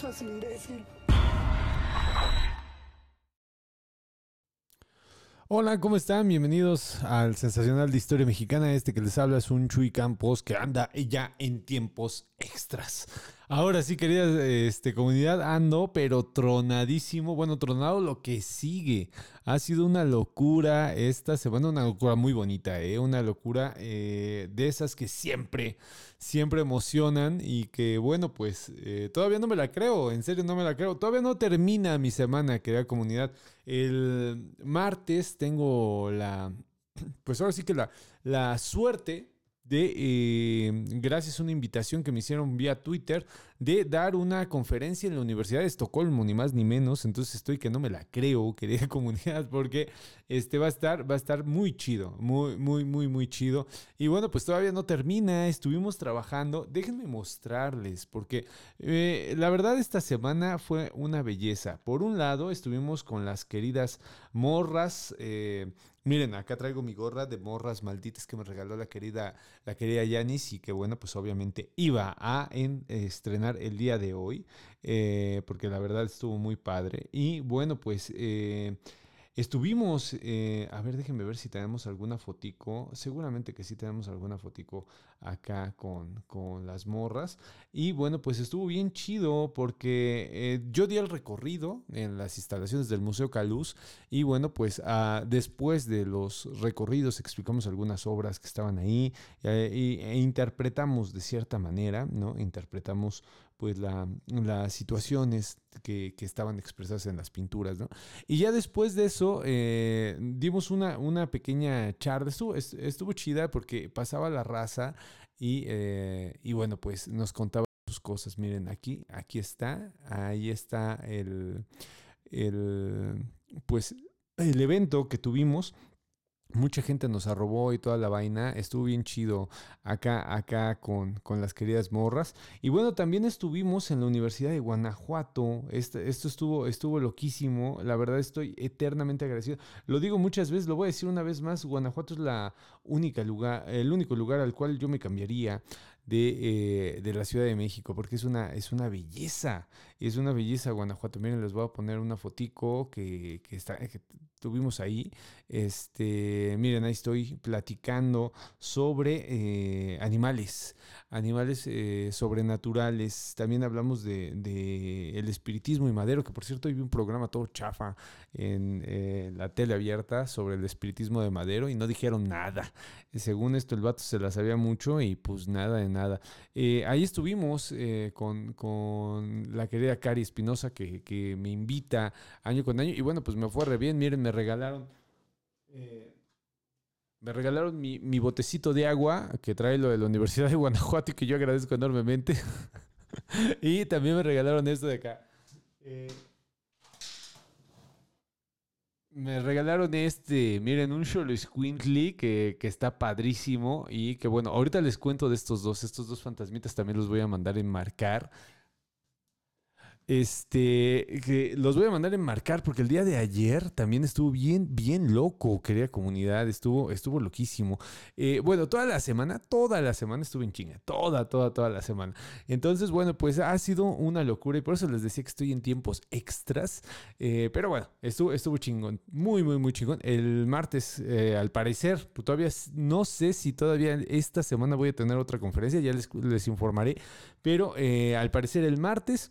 Seas imbécil. Hola, ¿cómo están? Bienvenidos al Sensacional de Historia Mexicana. Este que les habla es un Chuy Campos que anda ya en tiempos extras. Ahora sí, querida este, comunidad, ando, pero tronadísimo. Bueno, tronado lo que sigue. Ha sido una locura esta semana, una locura muy bonita, ¿eh? Una locura eh, de esas que siempre, siempre emocionan y que, bueno, pues eh, todavía no me la creo, en serio no me la creo. Todavía no termina mi semana, querida comunidad. El martes tengo la, pues ahora sí que la, la suerte de, eh, gracias a una invitación que me hicieron vía Twitter, de dar una conferencia en la Universidad de Estocolmo, ni más ni menos. Entonces estoy que no me la creo, querida comunidad, porque este va a estar, va a estar muy chido, muy, muy, muy, muy chido. Y bueno, pues todavía no termina, estuvimos trabajando. Déjenme mostrarles, porque eh, la verdad esta semana fue una belleza. Por un lado, estuvimos con las queridas morras. Eh, Miren, acá traigo mi gorra de morras malditas que me regaló la querida, la querida Yanis y que bueno, pues obviamente iba a estrenar el día de hoy, eh, porque la verdad estuvo muy padre. Y bueno, pues eh, Estuvimos, eh, a ver, déjenme ver si tenemos alguna fotico. Seguramente que sí tenemos alguna fotico acá con, con las morras. Y bueno, pues estuvo bien chido porque eh, yo di el recorrido en las instalaciones del Museo Caluz. Y bueno, pues ah, después de los recorridos explicamos algunas obras que estaban ahí eh, e interpretamos de cierta manera, ¿no? Interpretamos pues la, las situaciones que, estaban expresadas en las pinturas, ¿no? Y ya después de eso eh, dimos una, una pequeña charla, estuvo, estuvo chida porque pasaba la raza y, eh, y bueno, pues nos contaba sus cosas. Miren, aquí, aquí está, ahí está el, el, pues, el evento que tuvimos Mucha gente nos arrobó y toda la vaina. Estuvo bien chido acá, acá con, con, las queridas morras. Y bueno, también estuvimos en la Universidad de Guanajuato. Este, esto estuvo, estuvo loquísimo. La verdad estoy eternamente agradecido. Lo digo muchas veces, lo voy a decir una vez más. Guanajuato es la única lugar, el único lugar al cual yo me cambiaría de, eh, de la Ciudad de México. Porque es una, es una belleza. Es una belleza Guanajuato. Miren, les voy a poner una fotico que, que, está, que tuvimos ahí. Este miren, ahí estoy platicando sobre eh, animales, animales eh, sobrenaturales. También hablamos de, el espiritismo y madero, que por cierto hay un programa todo chafa en la tele abierta sobre el espiritismo de madero y no dijeron nada. Según esto, el vato se la sabía mucho y pues nada de nada. ahí estuvimos con, la querida Cari Espinosa que, que, me invita año con año y bueno, pues me fue re bien. Miren, me regalaron... Me regalaron mi, botecito de agua que trae lo de la Universidad de Guanajuato y que yo agradezco enormemente. y también me regalaron esto de acá. Eh, me regalaron este, miren, un Sholo Squinkly que, que está padrísimo y que bueno, ahorita les cuento de estos dos, estos dos fantasmitas también los voy a mandar enmarcar. Este, que los voy a mandar enmarcar porque el día de ayer también estuvo bien, bien loco, querida comunidad, estuvo, estuvo loquísimo. Eh, bueno, toda la semana, toda la semana estuve en chinga, toda, toda, toda la semana. Entonces, bueno, pues ha sido una locura y por eso les decía que estoy en tiempos extras. Eh, pero bueno, estuvo, estuvo chingón, muy, muy, muy chingón. El martes, eh, al parecer, todavía no sé si todavía esta semana voy a tener otra conferencia, ya les, les informaré, pero al parecer el martes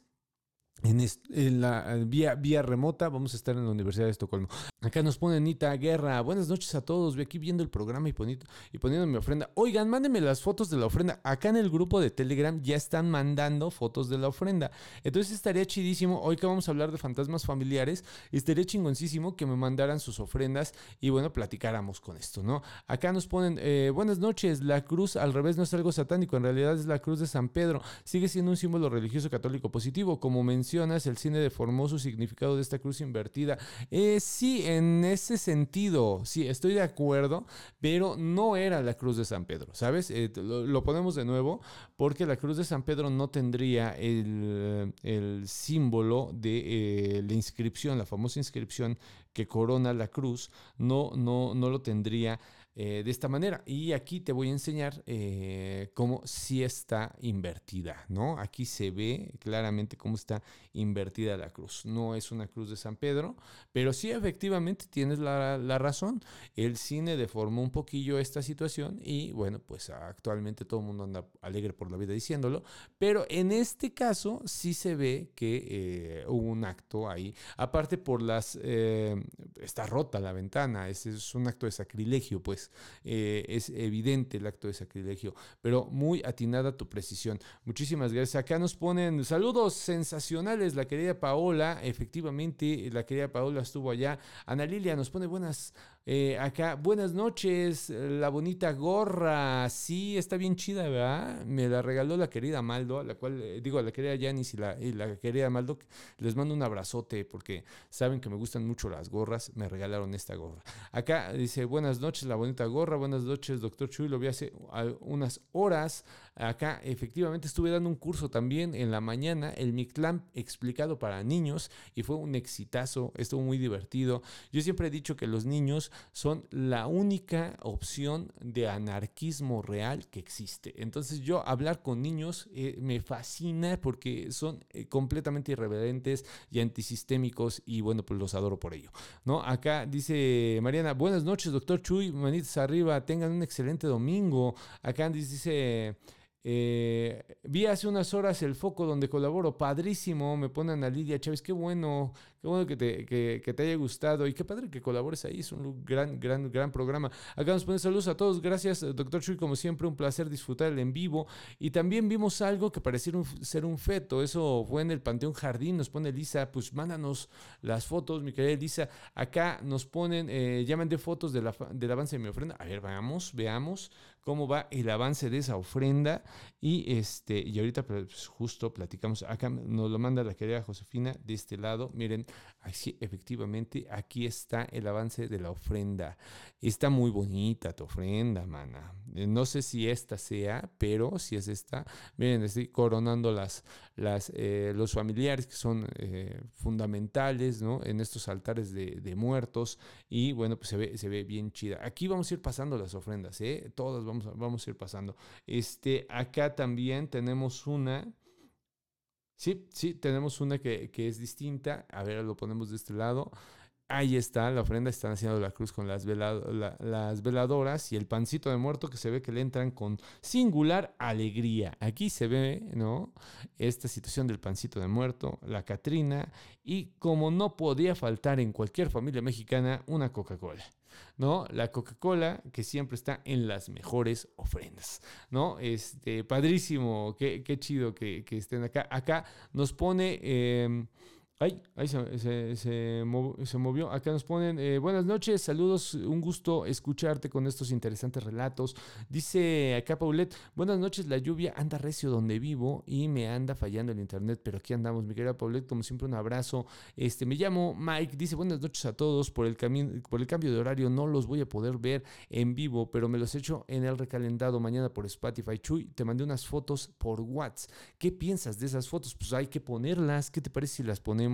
en, la vía, vía remota. Vamos a estar en la Universidad de Estocolmo. Acá nos pone Anita Guerra. Buenas noches a todos. Ve aquí viendo el programa y, poniendo, y poniendo mi ofrenda. Oigan, mándenme las fotos de la ofrenda. Acá en el grupo de Telegram ya están mandando fotos de la ofrenda. Entonces estaría chidísimo. Hoy que vamos a hablar de fantasmas familiares, estaría chingoncísimo que me mandaran sus ofrendas y bueno, platicáramos con esto, ¿no? Acá nos ponen, eh, buenas noches. La cruz al revés no es algo satánico. En realidad es la cruz de San Pedro. Sigue siendo un símbolo religioso católico positivo. Como mencionas, el cine deformó su significado de esta cruz invertida. Eh, sí, en ese sentido, sí, estoy de acuerdo, pero no era la cruz de San Pedro, ¿sabes? Eh, lo, ponemos de nuevo porque la cruz de San Pedro no tendría el, símbolo de eh, la inscripción, la famosa inscripción que corona la cruz, no, no, no lo tendría eh, de esta manera. Y aquí te voy a enseñar eh, cómo sí está invertida, ¿no? Aquí se ve claramente cómo está invertida la cruz. No es una cruz de San Pedro, pero sí efectivamente tienes la, la razón. El cine deformó un poquillo esta situación y bueno, pues actualmente todo el mundo anda alegre por la vida diciéndolo, pero en este caso sí se ve que eh, hubo un acto ahí. Aparte por las... está rota la ventana, ese es un acto de sacrilegio, pues eh, es evidente el acto de sacrilegio, pero muy atinada tu precisión. Muchísimas gracias. Acá nos ponen saludos sensacionales, la querida Paola, efectivamente, la querida Paola estuvo allá. Ana Lilia nos pone buenas eh, acá, buenas noches, la bonita gorra, sí, está bien chida, ¿verdad? Me la regaló la querida Maldo, la cual, eh, digo, la querida Yanis y la, y la querida Maldo, les mando un abrazote porque saben que me gustan mucho las gorras, me regalaron esta gorra. Acá dice, buenas noches, la bonita gorra, buenas noches, doctor Chuy, lo vi hace unas horas. Acá efectivamente estuve dando un curso también en la mañana, el Mictlam explicado para niños y fue un exitazo, estuvo muy divertido. Yo siempre he dicho que los niños son la única opción de anarquismo real que existe. Entonces yo hablar con niños eh, me fascina porque son eh, completamente irreverentes y antisistémicos y bueno, pues los adoro por ello. ¿no? Acá dice Mariana, buenas noches doctor Chuy, manitas arriba, tengan un excelente domingo. Acá dice... Eh, vi hace unas horas el foco donde colaboro, padrísimo, me ponen a Lidia Chávez, qué bueno, qué bueno que te, que, te haya gustado y qué padre que colabores ahí, es un gran, gran, gran programa. Acá nos ponen saludos a todos, gracias doctor Chuy, como siempre, un placer disfrutar el en vivo. Y también vimos algo que pareciera ser un feto, eso fue en el Panteón Jardín, nos pone Lisa, pues mándanos las fotos, mi querida Lisa, acá nos ponen, eh, llaman de fotos de del avance de mi ofrenda, a ver, veamos, veamos cómo va el avance de esa ofrenda. Y, este, y ahorita pues, justo platicamos, acá nos lo manda la querida Josefina de este lado. Miren, así efectivamente, aquí está el avance de la ofrenda. Está muy bonita tu ofrenda, mana. Eh, no sé si esta sea, pero si es esta, miren, estoy coronando las, las, eh, los familiares que son eh, fundamentales ¿no? en estos altares de, muertos. Y bueno, pues se ve, se ve bien chida. Aquí vamos a ir pasando las ofrendas, ¿eh? todas vamos a, vamos a ir pasando. Este, acá también tenemos una. Sí, sí, tenemos una que, que es distinta. A ver, lo ponemos de este lado. Ahí está, la ofrenda, están haciendo la cruz con las, veladoras y el pancito de muerto que se ve que le entran con singular alegría. Aquí se ve, ¿no? Esta situación del pancito de muerto, la Catrina y como no podía faltar en cualquier familia mexicana, una Coca-Cola. ¿no? La Coca-Cola que siempre está en las mejores ofrendas, ¿no? Este, padrísimo, qué, qué chido que, estén acá. Acá nos pone... Eh, Ay, ahí se, se, movió. Acá nos ponen, eh, buenas noches, saludos, un gusto escucharte con estos interesantes relatos. Dice acá Paulette, buenas noches, la lluvia anda recio donde vivo y me anda fallando el internet, pero aquí andamos, mi querida Paulette, como siempre un abrazo. Este, me llamo Mike, dice buenas noches a todos, por el, por el cambio de horario no los voy a poder ver en vivo, pero me los echo en el recalendado mañana por Spotify. Chuy, te mandé unas fotos por WhatsApp. ¿Qué piensas de esas fotos? Pues hay que ponerlas, ¿qué te parece si las ponemos?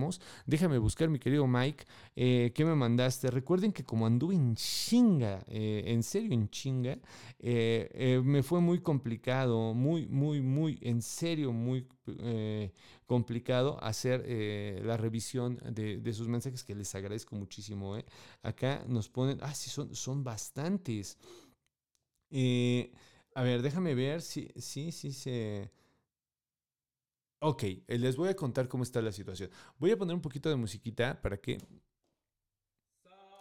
Déjame buscar, mi querido Mike, eh, ¿qué me mandaste? Recuerden que como anduve en chinga, eh, en serio en chinga, eh, me fue muy complicado, muy, muy, muy, en serio, muy complicado hacer la revisión de, sus mensajes, que les agradezco muchísimo. Acá nos ponen, ah, sí, son, son bastantes. a ver, déjame ver si, sí, sí se... Ok, eh, les voy a contar cómo está la situación. Voy a poner un poquito de musiquita para que...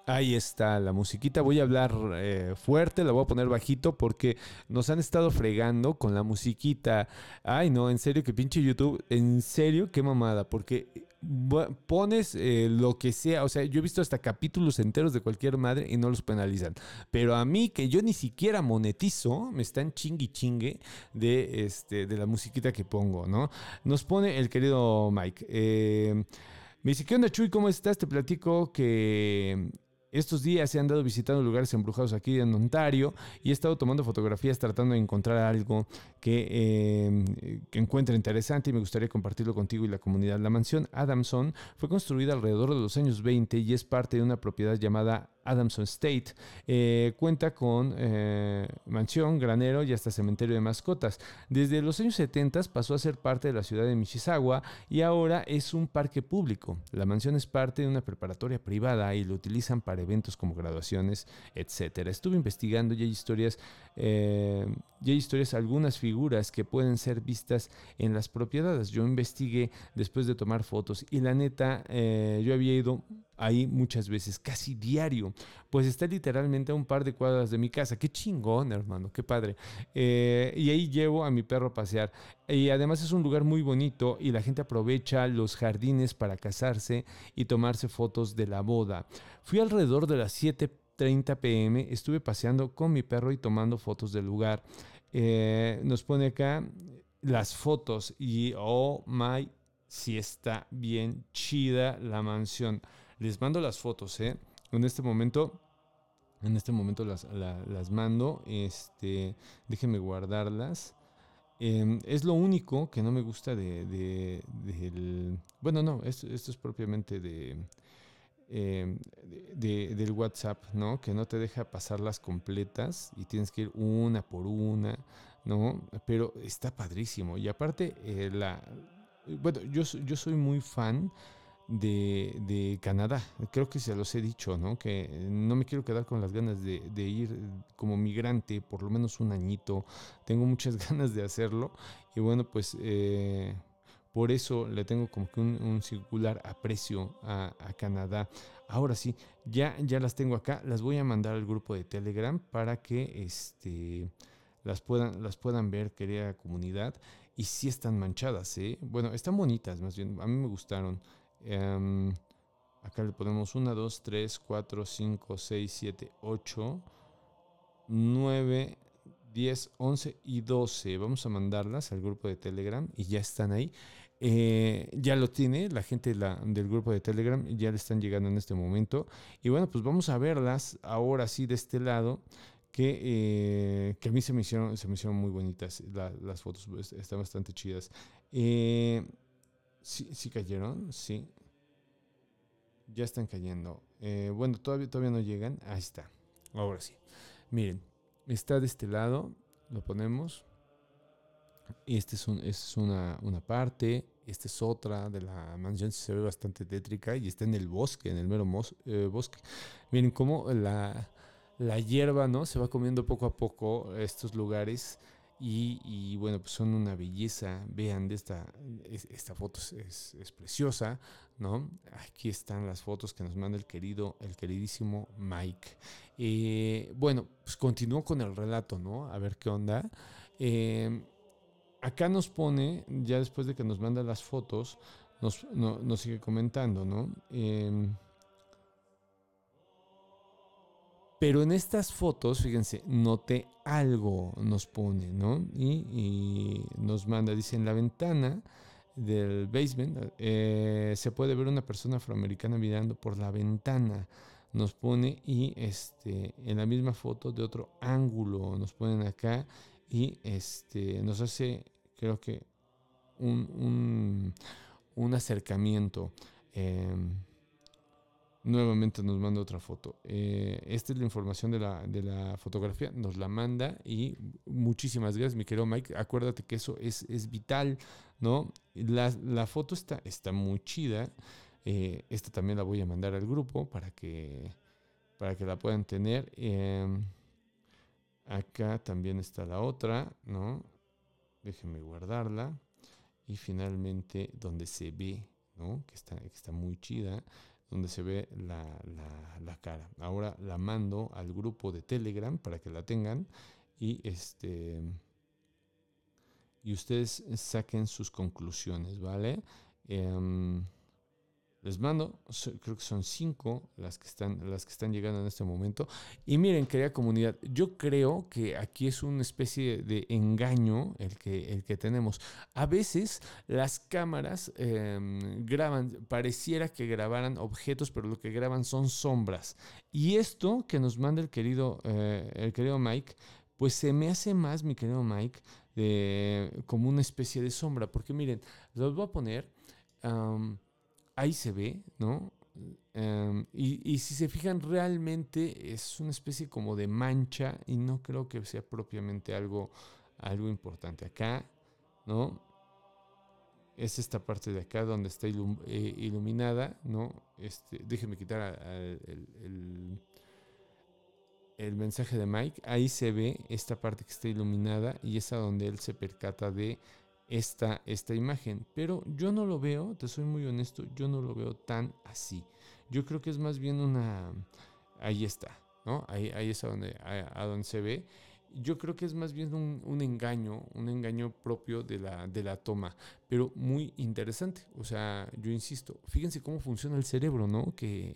Ahí está la musiquita. Voy a hablar eh, fuerte, la voy a poner bajito porque nos han estado fregando con la musiquita. Ay, no, en serio, que pinche YouTube. En serio, qué mamada. Porque pones eh, lo que sea, o sea, yo he visto hasta capítulos enteros de cualquier madre y no los penalizan. Pero a mí, que yo ni siquiera monetizo, me están chingui chingue de, este, de la musiquita que pongo, ¿no? Nos pone el querido Mike. Eh, me dice, ¿qué onda Chuy? ¿Cómo estás? Te platico que estos días he andado visitando lugares embrujados aquí en Ontario y he estado tomando fotografías tratando de encontrar algo que, em, encuentre interesante y me gustaría compartirlo contigo y la comunidad. La mansión Adamson fue construida alrededor de los años 20 y es parte de una propiedad llamada Adamson State. Eh, cuenta con eh, mansión, granero y hasta cementerio de mascotas. Desde los años 70 pasó a ser parte de la ciudad de Mississauga y ahora es un parque público. La mansión es parte de una preparatoria privada y lo utilizan para eventos como graduaciones, etc. Estuve investigando y hay historias, eh, y hay historias, algunas figuras que pueden ser vistas en las propiedades. Yo investigué después de tomar fotos y la neta, yo había ido ahí muchas veces, casi diario, pues está literalmente a un par de cuadras de mi casa. Qué chingón, hermano, qué padre. Eh, y ahí llevo a mi perro a pasear. Y además es un lugar muy bonito y la gente aprovecha los jardines para casarse y tomarse fotos de la boda. Fui alrededor de las 7.30 pm, estuve paseando con mi perro y tomando fotos del lugar. Eh, nos pone acá las fotos y oh my, si está bien chida la mansión. Les mando las fotos, ¿eh? En este momento, en este momento las, mando. Este, déjenme guardarlas. Em, es lo único que no me gusta de, del... Bueno, no, esto, esto es propiamente em, de, del WhatsApp, ¿no? Que no te deja pasarlas completas y tienes que ir una por una, ¿no? Pero está padrísimo. Y aparte, eh, la... Bueno, yo, yo soy muy fan de, Canadá. Creo que se los he dicho, ¿no? Que no me quiero quedar con las ganas de, ir como migrante por lo menos un añito. Tengo muchas ganas de hacerlo. Y bueno, pues eh, por eso le tengo como que un, circular aprecio a, Canadá. Ahora sí, ya, ya las tengo acá. Las voy a mandar al grupo de Telegram para que este, las, puedan, las puedan ver, querida comunidad. Y sí están manchadas, ¿eh? Bueno, están bonitas, más bien. A mí me gustaron. Em, acá le ponemos 1, 2, 3, 4, 5, 6, 7, 8, 9, 10, 11 y 12. Vamos a mandarlas al grupo de Telegram y ya están ahí. Eh, ya lo tiene la gente del grupo de Telegram, ya le están llegando en este momento. Y bueno, pues vamos a verlas ahora sí de este lado. Que, eh, que a mí se me hicieron, se me hicieron muy bonitas las fotos, pues, están bastante chidas. Eh, Sí, sí cayeron, sí. Ya están cayendo. Eh, bueno, todavía, todavía no llegan. Ahí está. Ahora sí. Miren, está de este lado. Lo ponemos. Este es, un, es una, una, parte. Esta es otra de la mansión. Se ve bastante tétrica. Y está en el bosque, en el mero eh, bosque. Miren cómo la, la hierba, ¿no? Se va comiendo poco a poco estos lugares. Y, bueno, pues son una belleza. Vean, de esta, esta foto es, preciosa, ¿no? Aquí están las fotos que nos manda el querido, el queridísimo Mike. Eh, bueno, pues continúo con el relato, ¿no? A ver qué onda. Eh, acá nos pone, ya después de que nos manda las fotos, nos, nos sigue comentando, ¿no? Eh, Pero en estas fotos, fíjense, noté algo, nos pone, ¿no? Y, nos manda, dice, en la ventana del basement eh, se puede ver una persona afroamericana mirando por la ventana. Nos pone y este, en la misma foto de otro ángulo nos ponen acá y este, nos hace, creo que, un, un, acercamiento. Em, Nuevamente nos manda otra foto. Eh, esta es la información de la, de la, fotografía. Nos la manda y muchísimas gracias, mi querido Mike. Acuérdate que eso es, es vital, ¿no? La, la, foto está, está muy chida. Eh, esta también la voy a mandar al grupo para que, para que la puedan tener. Em, acá también está la otra, ¿no? Déjenme guardarla. Y finalmente donde se ve, ¿no? Que está, que está muy chida donde se ve la, la, cara. Ahora la mando al grupo de Telegram para que la tengan y este y ustedes saquen sus conclusiones, ¿vale? Em, les mando, creo que son cinco las que están, las que están llegando en este momento. Y miren, querida comunidad, yo creo que aquí es una especie de engaño el que, el que tenemos. A veces las cámaras em, graban, pareciera que grabaran objetos, pero lo que graban son sombras. Y esto que nos manda el querido, eh, el querido Mike, pues se me hace más, mi querido Mike, como una especie de sombra. Porque miren, los voy a poner ahí se ve, ¿no? Em, y, y, si se fijan, realmente es una especie como de mancha y no creo que sea propiamente algo, algo importante. Acá, ¿no? Es esta parte de acá donde está eh, iluminada, ¿no? Este, déjenme quitar el, el, el, mensaje de Mike. Ahí se ve esta parte que está iluminada y es a donde él se percata de esta, esta imagen. Pero yo no lo veo, te soy muy honesto, yo no lo veo tan así. Yo creo que es más bien una... Ahí está, ¿no? Ahí, ahí es a donde, a, donde se ve. Yo creo que es más bien un, un, engaño, un engaño propio de la, de la toma, pero muy interesante. O sea, yo insisto, fíjense cómo funciona el cerebro, ¿no? Que,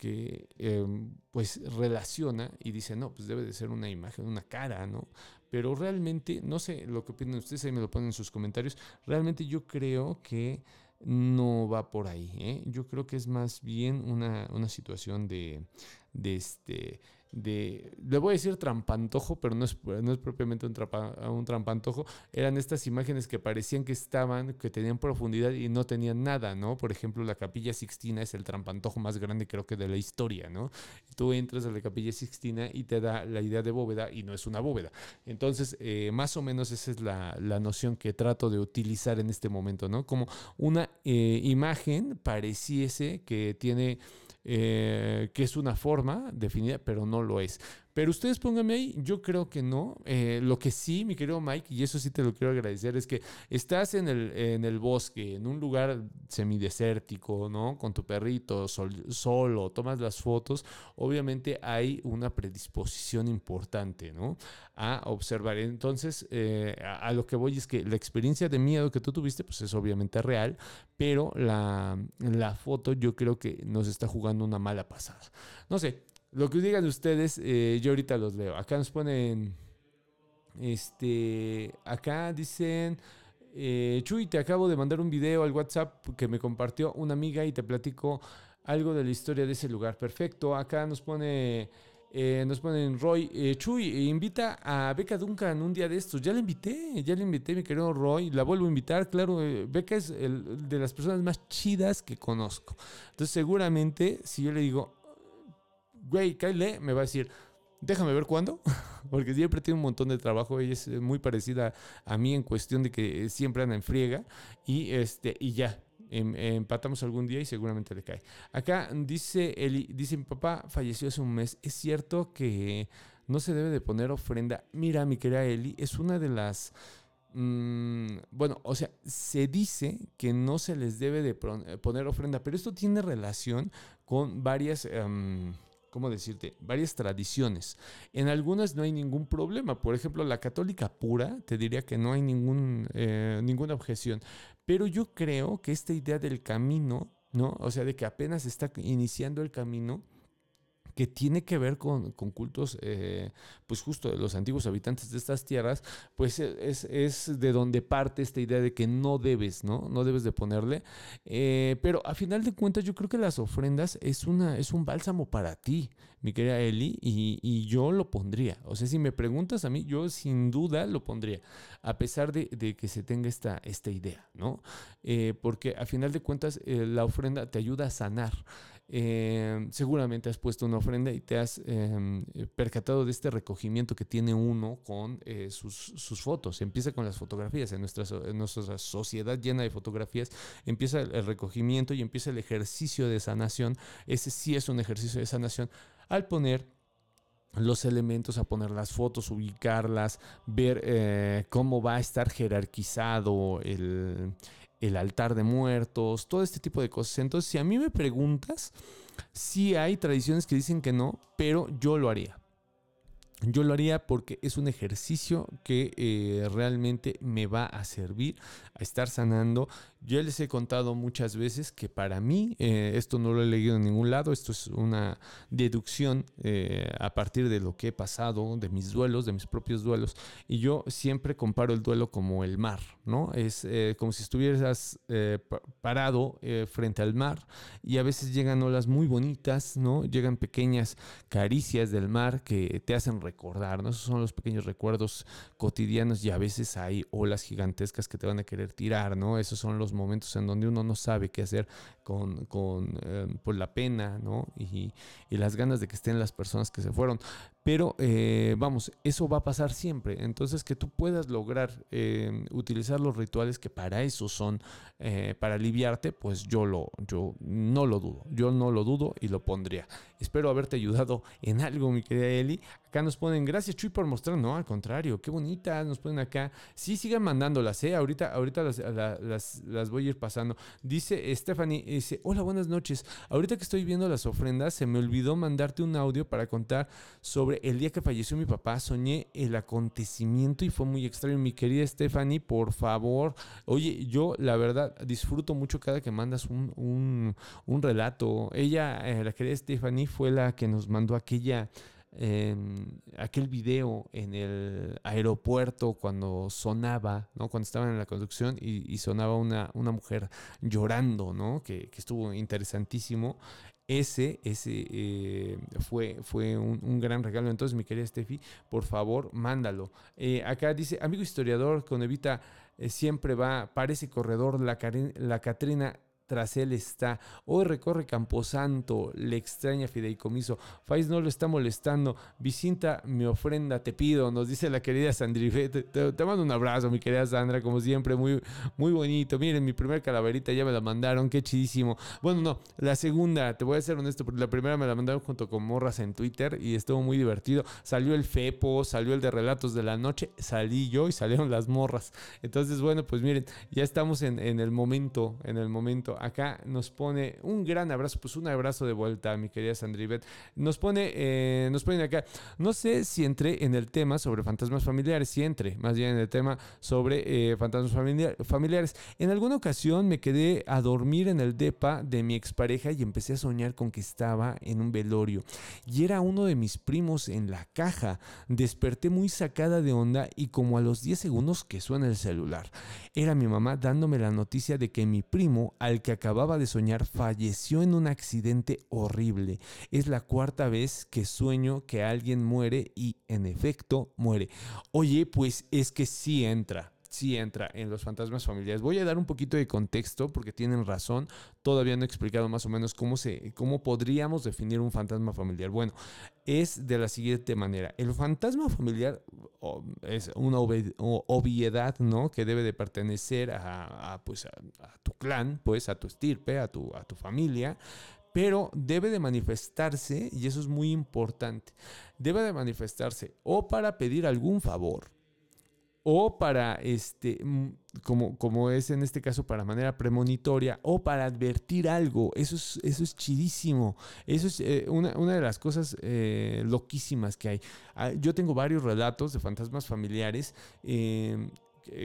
que eh, pues relaciona y dice, no, pues debe de ser una imagen, una cara, ¿no? Pero realmente, no sé lo que opinan ustedes, ahí me lo ponen en sus comentarios, realmente yo creo que no va por ahí. ¿eh? Yo creo que es más bien una, una situación de, de este de, le voy a decir trampantojo, pero no es, no es propiamente un, un trampantojo, eran estas imágenes que parecían que estaban, que tenían profundidad y no tenían nada, ¿no? Por ejemplo, la capilla Sixtina es el trampantojo más grande creo que de la historia, ¿no? Tú entras a la capilla Sixtina y te da la idea de bóveda y no es una bóveda. Entonces, eh, más o menos esa es la, la, noción que trato de utilizar en este momento, ¿no? Como una eh, imagen pareciese que tiene eh, que es una forma definida, pero no lo es. Pero ustedes pónganme ahí, yo creo que no. Eh, lo que sí, mi querido Mike, y eso sí te lo quiero agradecer, es que estás en el, en el bosque, en un lugar semidesértico, ¿no? Con tu perrito, solo, tomas las fotos. Obviamente hay una predisposición importante, ¿no? A observar. Entonces, eh, a, lo que voy es que la experiencia de miedo que tú tuviste, pues es obviamente real, pero la, la foto yo creo que nos está jugando una mala pasada. No sé, lo que digan ustedes, eh, yo ahorita los leo. Acá nos ponen. Este. Acá dicen. Eh, Chuy, te acabo de mandar un video al WhatsApp que me compartió una amiga y te platico algo de la historia de ese lugar. Perfecto. Acá nos pone. Eh, nos ponen Roy, Chuy, invita a Beca Duncan un día de estos. Ya la invité, ya la invité, mi querido Roy. La vuelvo a invitar. Claro, Beca es de las personas más chidas que conozco. Entonces, seguramente, si yo le digo, güey, Kyle me va a decir, déjame ver cuándo, porque siempre tiene un montón de trabajo, ella es eh, muy parecida a mí en cuestión de que siempre anda en friega y, este, y ya. Em, empatamos algún día y seguramente le cae. Acá dice Eli, dice mi papá falleció hace un mes. Es cierto que no se debe de poner ofrenda. Mira, mi querida Eli, es una de las mm, bueno, o sea, se dice que no se les debe de poner ofrenda, pero esto tiene relación con varias, em, ¿cómo decirte? Varias tradiciones. En algunas no hay ningún problema. Por ejemplo, la católica pura, te diría que no hay ningún, eh, ninguna objeción. Pero yo creo que esta idea del camino, ¿no? O sea, de que apenas está iniciando el camino, que tiene que ver con, cultos, eh, pues justo de los antiguos habitantes de estas tierras, pues es, es, de donde parte esta idea de que no debes, ¿no? No debes de ponerle. Eh, pero a final de cuentas yo creo que las ofrendas es, una, es un bálsamo para ti, mi querida Eli, y, yo lo pondría. O sea, si me preguntas a mí, yo sin duda lo pondría, a pesar de, que se tenga esta, esta idea, ¿no? Eh, porque a final de cuentas la ofrenda te ayuda a sanar. Eh, seguramente has puesto una ofrenda y te has em, percatado de este recogimiento que tiene uno con eh, sus, fotos. Empieza con las fotografías. En nuestra, nuestra sociedad llena de fotografías, empieza el recogimiento y empieza el ejercicio de sanación. Ese sí es un ejercicio de sanación al poner los elementos, a poner las fotos, ubicarlas, ver eh, cómo va a estar jerarquizado el, el altar de muertos, todo este tipo de cosas. Entonces, si a mí me preguntas, sí hay tradiciones que dicen que no, pero yo lo haría. Yo lo haría porque es un ejercicio que eh, realmente me va a servir a estar sanando. Yo les he contado muchas veces que para mí, eh, esto no lo he leído en ningún lado, esto es una deducción eh, a partir de lo que he pasado, de mis duelos, de mis propios duelos. Y yo siempre comparo el duelo como el mar, ¿no? Es como si estuvieras parado frente al mar y a veces llegan olas muy bonitas, ¿no? Llegan pequeñas caricias del mar que te hacen recordar, ¿no? Esos son los pequeños recuerdos cotidianos y a veces hay olas gigantescas que te van a querer tirar, ¿no? Esos son los momentos en donde uno no sabe qué hacer con, con eh, por la pena, ¿no? Y, y las ganas de que estén las personas que se fueron. Pero eh, vamos, eso va a pasar siempre. Entonces que tú puedas lograr eh, utilizar los rituales que para eso son, para aliviarte, pues yo, lo, yo no lo dudo. Yo no lo dudo y lo pondría. Espero haberte ayudado en algo, mi querida Eli. Acá nos ponen, gracias Chuy por mostrar. No, al contrario, qué bonita. Nos ponen acá. Sí, sigan mandándolas, ¿eh? Ahorita, ahorita las, las, las voy a ir pasando. Dice Stephanie, dice, hola, buenas noches. Ahorita que estoy viendo las ofrendas, se me olvidó mandarte un audio para contar sobre el día que falleció mi papá. Soñé el acontecimiento y fue muy extraño. Mi querida Stephanie, por favor. Oye, yo la verdad disfruto mucho cada que mandas un, un, un relato. Ella, eh, la querida Stephanie, fue la que nos mandó aquella aquel video en el aeropuerto cuando sonaba, ¿no? Cuando estaban en la conducción y, sonaba una, una, mujer llorando, ¿no? Que, que estuvo interesantísimo. Ese, ese eh, fue, fue un, gran regalo. Entonces, mi querida Steffi, por favor, mándalo. Eh, acá dice, amigo historiador, con Evita eh, siempre va, parece corredor, la, la Catrina tras él está. Hoy recorre Camposanto, le extraña fideicomiso. Faiz no lo está molestando. Vicinta, mi ofrenda te pido, nos dice la querida Sandrife. Te, mando un abrazo, mi querida Sandra, como siempre, muy, muy bonito. Miren, mi primer calaverita ya me la mandaron, qué chidísimo. Bueno, no, la segunda, te voy a ser honesto, porque la primera me la mandaron junto con morras en Twitter y estuvo muy divertido. Salió el Fepo, salió el de Relatos de la Noche, salí yo y salieron las morras. Entonces, bueno, pues miren, ya estamos en el momento, en el momento acá nos pone un gran abrazo, pues un abrazo de vuelta, mi querida Sandribet. Nos pone, eh, nos ponen acá, no sé si entré en el tema sobre fantasmas familiares, si entre, más bien en el tema sobre eh, fantasmas familiar, familiares. En alguna ocasión me quedé a dormir en el depa de mi expareja y empecé a soñar con que estaba en un velorio. Y era uno de mis primos en la caja. Desperté muy sacada de onda y como a los 10 segundos que suena el celular. Era mi mamá dándome la noticia de que mi primo, al que acababa de soñar falleció en un accidente horrible. Es la cuarta vez que sueño que alguien muere y en efecto muere. Oye, pues es que sí entra sí entra en los fantasmas familiares. Voy a dar un poquito de contexto porque tienen razón. Todavía no he explicado más o menos cómo, se, cómo podríamos definir un fantasma familiar. Bueno, es de la siguiente manera. El fantasma familiar es una obviedad, ¿no? Que debe de pertenecer a, pues, a, tu clan, pues, a tu estirpe, a tu, a tu familia pero debe de manifestarse, y eso es muy importante, debe de manifestarse o para pedir algún favor, o para, este, como, como es en este caso, para manera premonitoria o para advertir algo. Eso es, eso es chidísimo. Eso es eh, una, una, de las cosas eh, loquísimas que hay. Ah, yo tengo varios relatos de fantasmas familiares. Eh,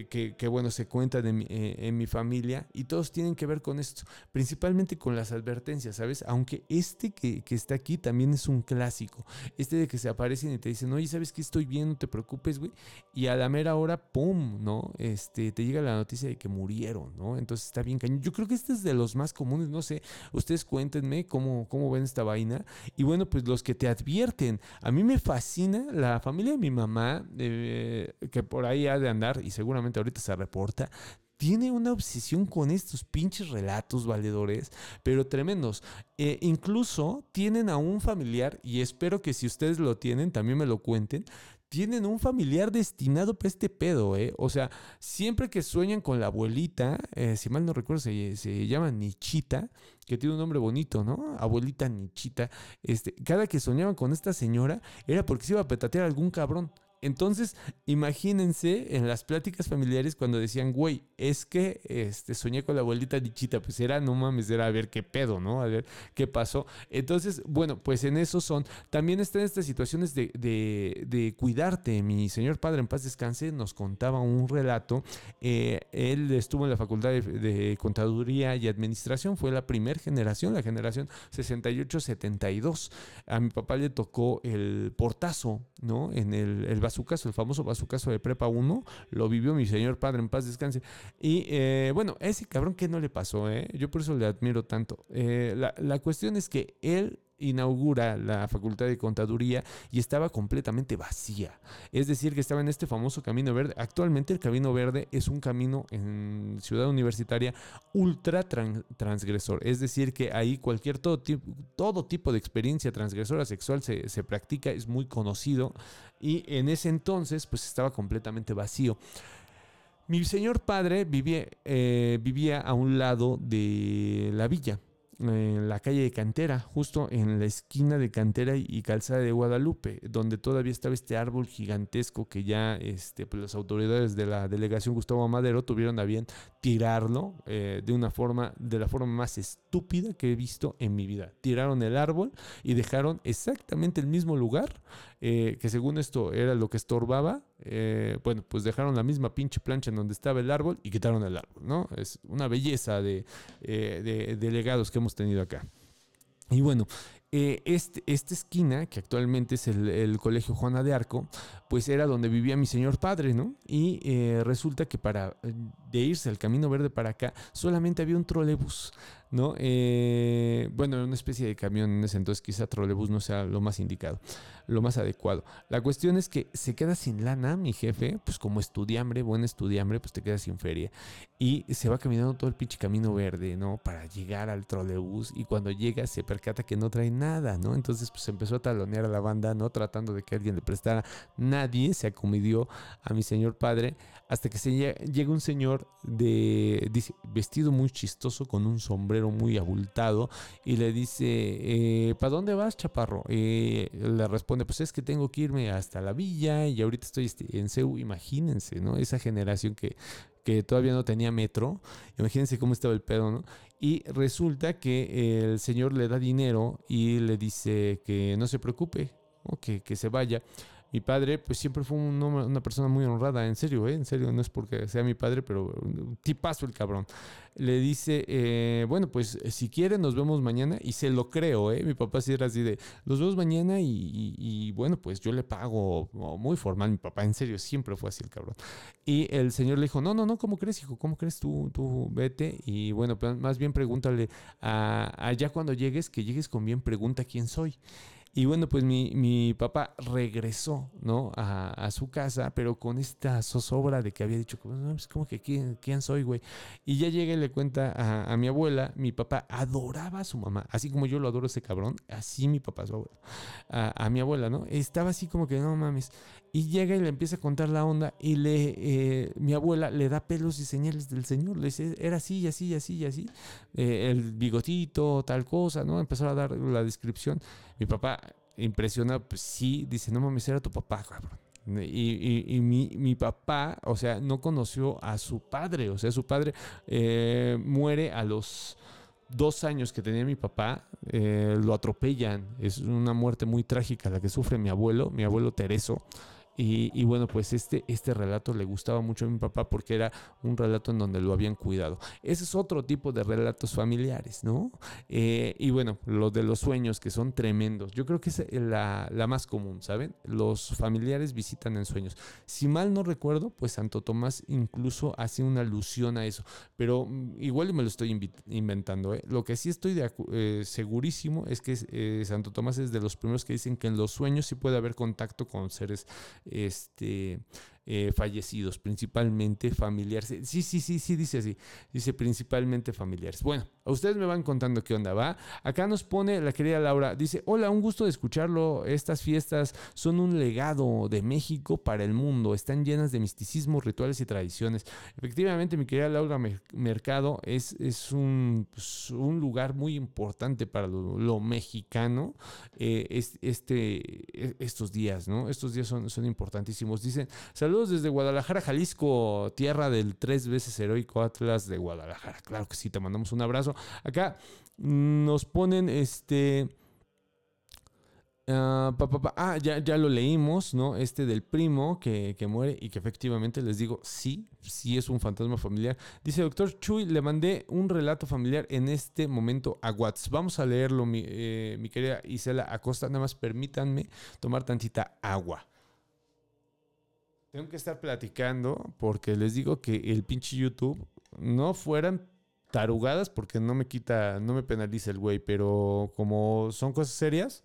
que, que, bueno, se cuentan eh, en mi, familia y todos tienen que ver con esto, principalmente con las advertencias, ¿sabes? Aunque este que, que, está aquí también es un clásico, este de que se aparecen y te dicen, oye, ¿sabes qué estoy bien? No te preocupes, güey, y a la mera hora, ¡pum!, ¿no? Este, te llega la noticia de que murieron, ¿no? Entonces está bien cañón. Yo creo que este es de los más comunes, no sé, ustedes cuéntenme cómo, cómo ven esta vaina y bueno, pues los que te advierten, a mí me fascina la familia de mi mamá, eh, que por ahí ha de andar y seguro seguramente ahorita se reporta, tiene una obsesión con estos pinches relatos valedores, pero tremendos. Eh, incluso tienen a un familiar, y espero que si ustedes lo tienen, también me lo cuenten. Tienen un familiar destinado para este pedo, ¿eh? O sea, siempre que sueñan con la abuelita, eh, si mal no recuerdo, se, se, llama Nichita, que tiene un nombre bonito, ¿no? Abuelita Nichita. Este, cada que soñaban con esta señora era porque se iba a petatear algún cabrón. Entonces, imagínense en las pláticas familiares cuando decían, güey, es que este, soñé con la abuelita dichita, pues era, no mames, era a ver qué pedo, ¿no? A ver qué pasó. Entonces, bueno, pues en eso son. También están estas situaciones de, de, de cuidarte. Mi señor padre, en paz descanse, nos contaba un relato. Eh, él estuvo en la facultad de, Contaduría y Administración, fue la primera generación, la generación 68-72. A mi papá le tocó el portazo, ¿no? En el, el bazucazo, el famoso bazucazo de Prepa 1, lo vivió mi señor padre en paz descanse. Y eh, bueno, ese cabrón que no le pasó, ¿eh? yo por eso le admiro tanto. Eh, la, la, cuestión es que él inaugura la Facultad de Contaduría y estaba completamente vacía. Es decir, que estaba en este famoso Camino Verde. Actualmente el Camino Verde es un camino en Ciudad Universitaria ultra transgresor. Es decir, que ahí cualquier todo tipo, todo tipo de experiencia transgresora sexual se, se practica, es muy conocido y en ese entonces pues estaba completamente vacío. Mi señor padre vivía, eh, vivía a un lado de la villa en la calle de Cantera, justo en la esquina de Cantera y Calzada de Guadalupe, donde todavía estaba este árbol gigantesco que ya este, pues las autoridades de la delegación Gustavo Madero tuvieron a bien tirarlo eh, de una forma, de la forma más estúpida que he visto en mi vida. Tiraron el árbol y dejaron exactamente el mismo lugar, eh, que según esto era lo que estorbaba. Eh, bueno, pues dejaron la misma pinche plancha en donde estaba el árbol y quitaron el árbol, ¿no? Es una belleza de, de, de legados que hemos tenido acá. Y bueno, eh, este, esta esquina, que actualmente es el, Colegio Juana de Arco, pues era donde vivía mi señor padre, ¿no? Y eh, resulta que para eh, de irse al Camino Verde para acá, solamente había un trolebús. ¿No? Eh, bueno, una especie de camión en ese entonces, quizá trolebús no sea lo más indicado, lo más adecuado. La cuestión es que se queda sin lana, mi jefe, pues como estudiambre, buen estudiambre, pues te quedas sin feria. Y se va caminando todo el pinche camino verde, ¿no? Para llegar al trolebús y cuando llega se percata que no trae nada, ¿no? Entonces pues empezó a talonear a la banda, ¿no? Tratando de que alguien le prestara. Nadie se acomidió a mi señor padre hasta que se llega un señor de, vestido muy chistoso con un sombrero muy abultado y le dice, eh, ¿para dónde vas, chaparro? Y le responde, pues es que tengo que irme hasta la villa y ahorita estoy este, en CEU, imagínense, ¿no? Esa generación que, que todavía no tenía metro, imagínense cómo estaba el pedo, ¿no? Y resulta que el señor le da dinero y le dice que no se preocupe, o que, que se vaya. Mi padre, pues siempre fue una persona muy honrada, en serio, ¿eh? En serio, no es porque sea mi padre, pero tipazo el cabrón. Le dice, eh, bueno, pues si quiere nos vemos mañana y se lo creo, ¿eh? Mi papá sí era así de, nos vemos mañana y, bueno, pues yo le pago muy formal. Mi papá, en serio, siempre fue así el cabrón. Y el señor le dijo, no, no, no, ¿cómo crees, hijo? ¿Cómo crees tú? Tú vete y bueno, pues, más bien pregúntale allá cuando llegues, que llegues con bien, pregunta quién soy. Y bueno, pues mi, mi papá regresó, ¿no? A, a, su casa, pero con esta zozobra de que había dicho, no, pues como que ¿quién, quién, soy, güey. Y ya llega y le cuenta a, a, mi abuela, mi papá adoraba a su mamá, así como yo lo adoro a ese cabrón, así mi papá, su abuelo, a, a mi abuela, ¿no? Estaba así como que, no mames. Y llega y le empieza a contar la onda y le, eh, mi abuela le da pelos y señales del Señor. Le dice, era así, así, así, así. Eh, el bigotito, tal cosa, ¿no? Empezó a dar la descripción. Mi papá, impresionado, pues sí, dice, no mames, era tu papá, cabrón. Y, y, mi, mi, papá, o sea, no conoció a su padre, o sea, su padre eh, muere a los dos años que tenía mi papá, eh, lo atropellan, es una muerte muy trágica la que sufre mi abuelo, mi abuelo Tereso. Y, bueno, pues este, este relato le gustaba mucho a mi papá porque era un relato en donde lo habían cuidado. Ese es otro tipo de relatos familiares, ¿no? Eh, y bueno, los de los sueños que son tremendos. Yo creo que es la, la, más común, ¿saben? Los familiares visitan en sueños. Si mal no recuerdo, pues Santo Tomás incluso hace una alusión a eso. Pero mm, igual me lo estoy inventando. ¿eh? Lo que sí estoy de eh, segurísimo es que eh, Santo Tomás es de los primeros que dicen que en los sueños sí puede haber contacto con seres este, eh, fallecidos, principalmente familiares. Sí, sí, sí, sí, dice así. Dice principalmente familiares. Bueno, a ustedes me van contando qué onda va. Acá nos pone la querida Laura. Dice, hola, un gusto de escucharlo. Estas fiestas son un legado de México para el mundo. Están llenas de misticismo, rituales y tradiciones. Efectivamente, mi querida Laura Mercado es, es un, pues, un lugar muy importante para lo, mexicano. Eh, es, este, e, estos días, ¿no? Estos días son, son importantísimos. Dicen, saludos Desde Guadalajara, Jalisco, tierra del tres veces heroico Atlas de Guadalajara. Claro que sí, te mandamos un abrazo. Acá nos ponen este. ah, ah ya, ya, lo leímos, ¿no? Este del primo que, muere y que efectivamente les digo, sí, sí es un fantasma familiar. Dice doctor Chuy, le mandé un relato familiar en este momento a WhatsApp. Vamos a leerlo, mi, eh, mi querida Isela Acosta. Nada más permítanme tomar tantita agua. Tengo que estar platicando porque les digo que el pinche YouTube no fueran tarugadas porque no me quita, no me penaliza el güey, pero como son cosas serias.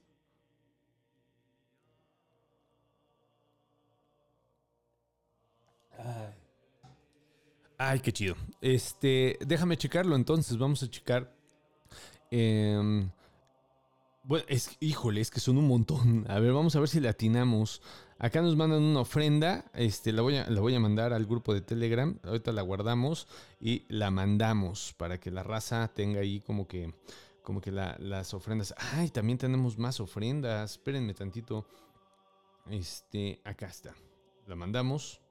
Ay. Qué chido. Este, déjame checarlo entonces. Vamos a checar. Em, bueno, híjole, es que son un montón. A ver, vamos a ver si le atinamos. Acá nos mandan una ofrenda. Este, la voy, a, la voy a mandar al grupo de Telegram. Ahorita la guardamos y la mandamos para que la raza tenga ahí como que, como que la- las ofrendas. Ay, también tenemos más ofrendas. Espérenme tantito. Este, acá está. La mandamos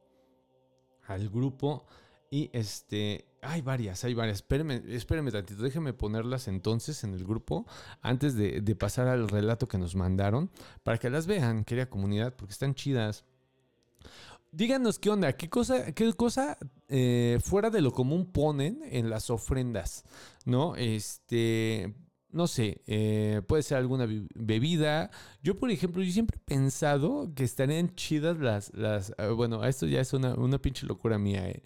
al grupo. Y este, hay varias, hay varias. Espérenme, espérenme tantito, déjenme ponerlas entonces en el grupo antes de, de pasar al relato que nos mandaron para que las vean, querida comunidad, porque están chidas. Díganos qué onda, qué cosa, qué cosa eh, fuera de lo común ponen en las ofrendas, ¿no? Este, no sé, eh, puede ser alguna be- bebida. Yo, por ejemplo, yo siempre he pensado que estarían chidas las, las, eh, bueno, esto ya es una, una pinche locura mía, ¿eh?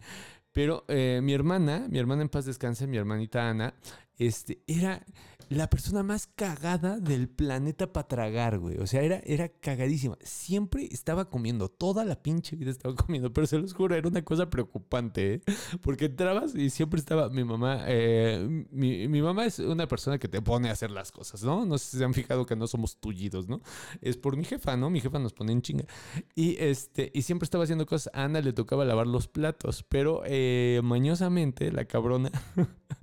Pero eh, mi hermana, mi hermana en paz descanse, mi hermanita Ana, este, era la persona más cagada del planeta para tragar, güey. O sea, era, era cagadísima. Siempre estaba comiendo, toda la pinche vida estaba comiendo, pero se los juro, era una cosa preocupante, ¿eh? Porque entrabas y siempre estaba mi mamá. eh, mi, mi mamá es una persona que te pone a hacer las cosas, ¿no? No sé si se han fijado que no somos tullidos, ¿no? Es por mi jefa, ¿no? Mi jefa nos pone en chinga. Y este, y siempre estaba haciendo cosas. A Ana le tocaba lavar los platos, pero eh, mañosamente la cabrona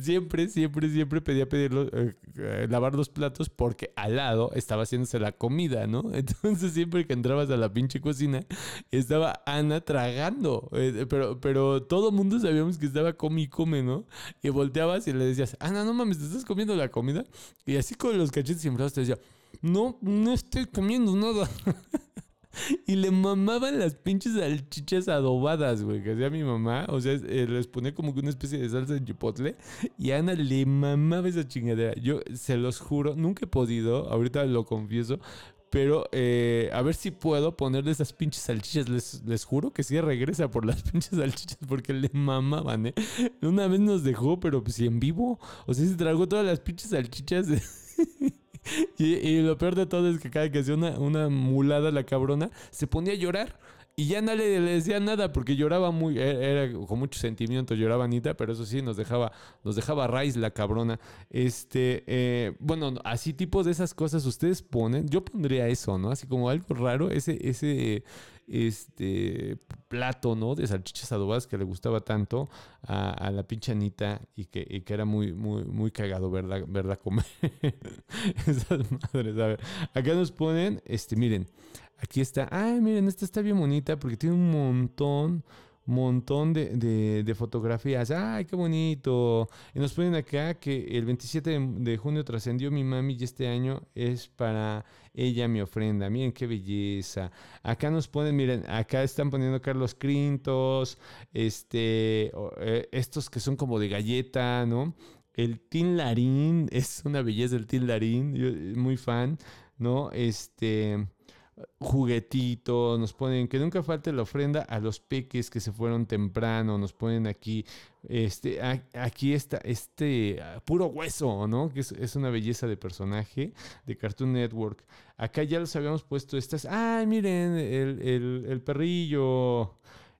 siempre, siempre, siempre pedía pedirlo, eh, lavar los platos porque al lado estaba haciéndose la comida, ¿no? Entonces siempre que entrabas a la pinche cocina estaba Ana tragando, eh, pero, pero todo mundo sabíamos que estaba come y come, ¿no? Y volteabas y le decías, Ana, no mames, ¿te estás comiendo la comida? Y así con los cachetes inflados te decía, no, no estoy comiendo nada. Y le mamaban las pinches salchichas adobadas, güey, que hacía mi mamá. O sea, eh, les ponía como que una especie de salsa de chipotle. Y a Ana le mamaba esa chingadera. Yo se los juro, nunca he podido, ahorita lo confieso. Pero eh, a ver si puedo ponerle esas pinches salchichas. Les, les juro que sí regresa por las pinches salchichas porque le mamaban, ¿eh? Una vez nos dejó, pero pues en vivo. O sea, se tragó todas las pinches salchichas. Y, lo peor de todo es que cada que hacía una, una mulada la cabrona, se ponía a llorar. Y ya nadie le decía nada porque lloraba muy, era, era con mucho sentimiento, lloraba Anita, pero eso sí, nos dejaba, nos dejaba raíz la cabrona. Este, eh, bueno, así tipos de esas cosas ustedes ponen, yo pondría eso, ¿no? Así como algo raro, ese, ese, este plato, ¿no? De salchichas adobadas que le gustaba tanto a, la pinche Anita y que, y que era muy, muy, muy cagado verla, verla comer. Esas madres, a ver. Acá nos ponen, este, miren, aquí está. Ay, miren, esta está bien bonita porque tiene un montón, montón de, de- de fotografías. Ay, qué bonito. Y nos ponen acá que el 27 de, de junio trascendió mi mami y este año es para ella mi ofrenda. Miren qué belleza. Acá nos ponen, miren, acá están poniendo Carlos Crintos, este, eh, estos que son como de galleta, ¿no? El Tin Larín, es una belleza el Tin Larín, yo eh, muy fan, ¿no? Este, juguetito, nos ponen que nunca falte la ofrenda a los peques que se fueron temprano, nos ponen aquí, este, aquí está, este, puro hueso, ¿no? Que es, una belleza de personaje de Cartoon Network. Acá ya los habíamos puesto estas, ay, miren, el, el- el perrillo.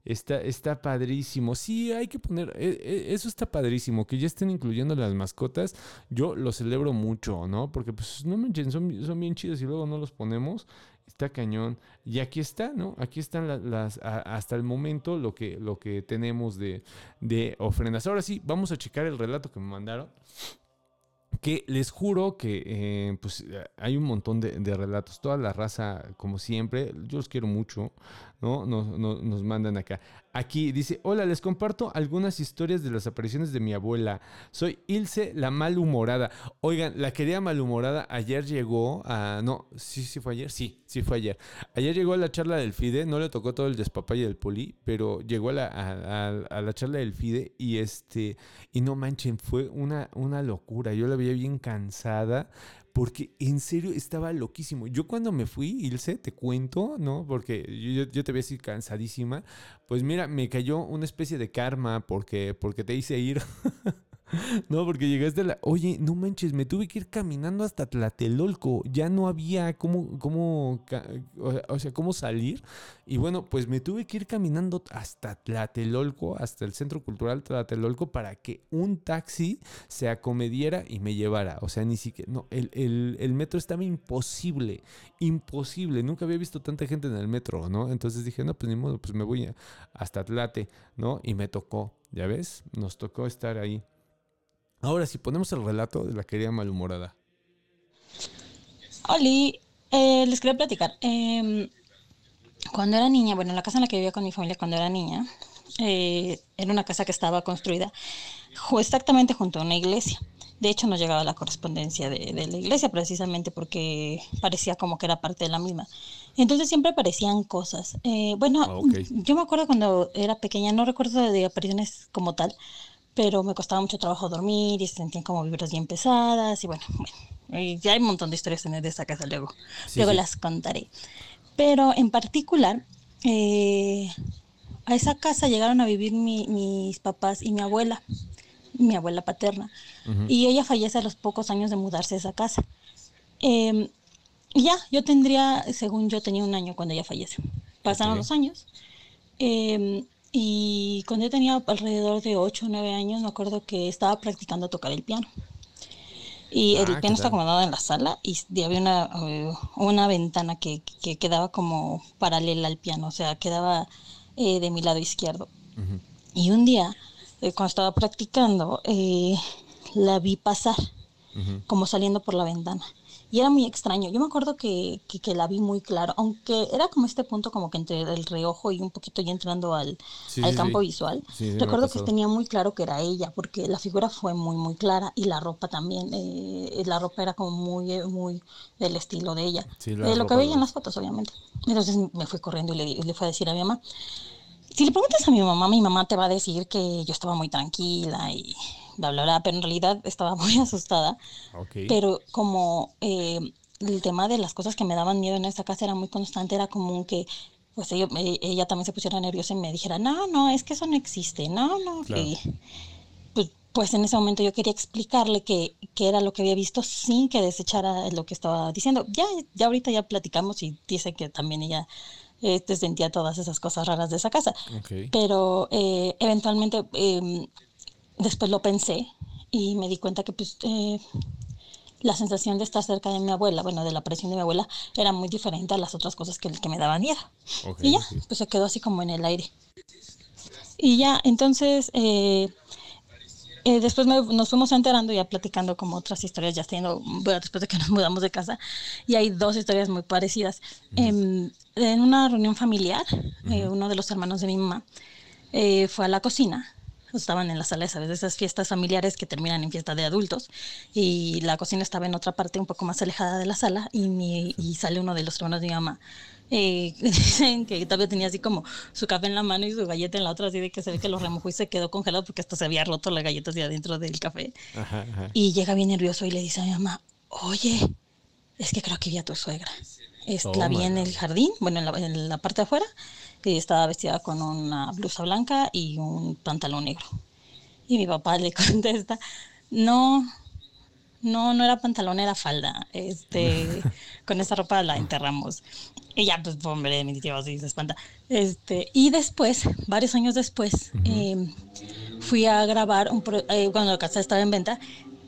Está, está padrísimo. Sí, hay que poner. e- e- Eso está padrísimo. Que ya estén incluyendo las mascotas. Yo lo celebro mucho, ¿no? Porque, pues, no son, son bien chidos y luego no los ponemos. Está cañón. Y aquí está, ¿no? Aquí están la- las. hasta el momento lo que, lo que tenemos de, de ofrendas. Ahora sí, vamos a checar el relato que me mandaron. Que les juro que eh, pues eh, hay un montón de relatos. Toda la raza, como siempre, yo los quiero mucho, ¿no? Nos, nos- mandan acá. Aquí dice, hola, les comparto algunas historias de las apariciones de mi abuela. Soy Ilse, la malhumorada. Oigan, la querida malhumorada ayer llegó a... No, sí, sí fue ayer. Sí, sí fue ayer. Ayer llegó a la charla del FIDE, no le tocó todo el despapalle del poli, pero llegó a la, a- a la charla del FIDE y este... Y no manchen, fue una, una locura. Yo la veía bien cansada porque en serio estaba loquísimo. Yo cuando me fui, Ilse, te cuento, ¿no? Porque yo, yo- te veía así cansadísima. Pues mira, me cayó una especie de karma porque, porque te hice ir. No, porque llegaste a la. Oye, no manches, me tuve que ir caminando hasta Tlatelolco. Ya no había cómo, cómo, o sea, cómo salir. Y bueno, pues me tuve que ir caminando hasta Tlatelolco, hasta el Centro Cultural Tlatelolco, para que un taxi se acomediera y me llevara. O sea, ni siquiera. No, el, el- el metro estaba imposible. Imposible. Nunca había visto tanta gente en el metro, ¿no? Entonces dije, no, pues ni modo, pues me voy hasta Tlate, ¿no? Y me tocó. ¿Ya ves? Nos tocó estar ahí. Ahora, si ponemos el relato de la querida malhumorada. Oli, eh, les quería platicar. Em, cuando era niña, bueno, la casa en la que vivía con mi familia cuando era niña, eh, era una casa que estaba construida exactamente junto a una iglesia. De hecho, nos llegaba la correspondencia de, de la iglesia precisamente porque parecía como que era parte de la misma. Entonces siempre aparecían cosas. Eh, bueno, Ah, yo me acuerdo cuando era pequeña, no recuerdo de apariciones como tal, pero me costaba mucho trabajo dormir y se sentían como vibras bien pesadas y bueno, bueno, y ya hay un montón de historias en esa casa luego, Sí, luego sí. las contaré. Pero en particular, eh, a esa casa llegaron a vivir mi- mis papás y mi abuela, mi abuela paterna, y ella fallece a los pocos años de mudarse a esa casa. Y ya, yo tendría, según yo tenía un año cuando ella fallece. Pasaron Ok. los años. em, y cuando yo tenía alrededor de 8 o 9 años, me acuerdo que estaba practicando tocar el piano. Y Ah, el ¿qué piano está acomodado en la sala y había una, eh, una ventana que, que quedaba como paralela al piano, o sea, quedaba eh, de mi lado izquierdo. Ujú. Y un día, eh, cuando estaba practicando, eh, la vi pasar, como saliendo por la ventana. Y era muy extraño. Yo me acuerdo que, que, que la vi muy claro, aunque era como este punto como que entre el reojo y un poquito ya entrando al, Sí, al sí, campo sí. visual. Recuerdo que tenía muy claro que era ella, porque la figura fue muy, muy clara y la ropa también. eh, la ropa era como muy, eh, muy del estilo de ella. De lo que veía en las fotos, obviamente. Entonces me fui corriendo y le, di- le fui a decir a mi mamá, si le preguntas a mi mamá, mi mamá te va a decir que yo estaba muy tranquila y bla, bla, bla, pero en realidad estaba muy asustada. Ok. Pero como eh, el tema de las cosas que me daban miedo en esta casa era muy constante, era común que pues ella, eh, ella también se pusiera nerviosa y me dijera, no, no, es que eso no existe, no, no. Claro. Y, pues, pues en ese momento yo quería explicarle que, que era lo que había visto sin que desechara lo que estaba diciendo. Ya, ya ahorita ya platicamos y dice que también ella este, sentía todas esas cosas raras de esa casa. Ok. Pero eh, eventualmente em, después lo pensé y me di cuenta que pues eh, la sensación de estar cerca de mi abuela, bueno, de la aparición de mi abuela, era muy diferente a las otras cosas que, que me daban miedo. Y ya, pues se quedó así como en el aire. Y ya, entonces, eh, eh, después me- nos fuimos enterando, ya platicando como otras historias, ya teniendo, bueno, después de que nos mudamos de casa, y hay dos historias muy parecidas. Em, en una reunión familiar, eh, uno de los hermanos de mi mamá eh, fue a la cocina. Estaban en la sala, ¿sabes? De esas fiestas familiares que terminan en fiesta de adultos. Y la cocina estaba en otra parte, un poco más alejada de la sala. Y, mi- y sale uno de los hermanos de mi mamá. Eh, dicen que todavía tenía así como su café en la mano y su galleta en la otra, así de que se ve que lo remojó y se quedó congelado porque hasta se había roto la galleta hacia adentro del café. Ajá, ajá. Y llega bien nervioso y le dice a mi mamá, oye, es que creo que vi a tu suegra. Es, la vi en el jardín, bueno, en la, en la parte de afuera, y estaba vestida con una blusa blanca y un pantalón negro. Y mi papá le contesta, no, no, no era pantalón, era falda. Este, con esa ropa la enterramos. Y ya, pues, hombre, mi tío así se espanta. Este, y después, varios años después, em, fui a grabar un pro- eh, cuando la casa estaba en venta,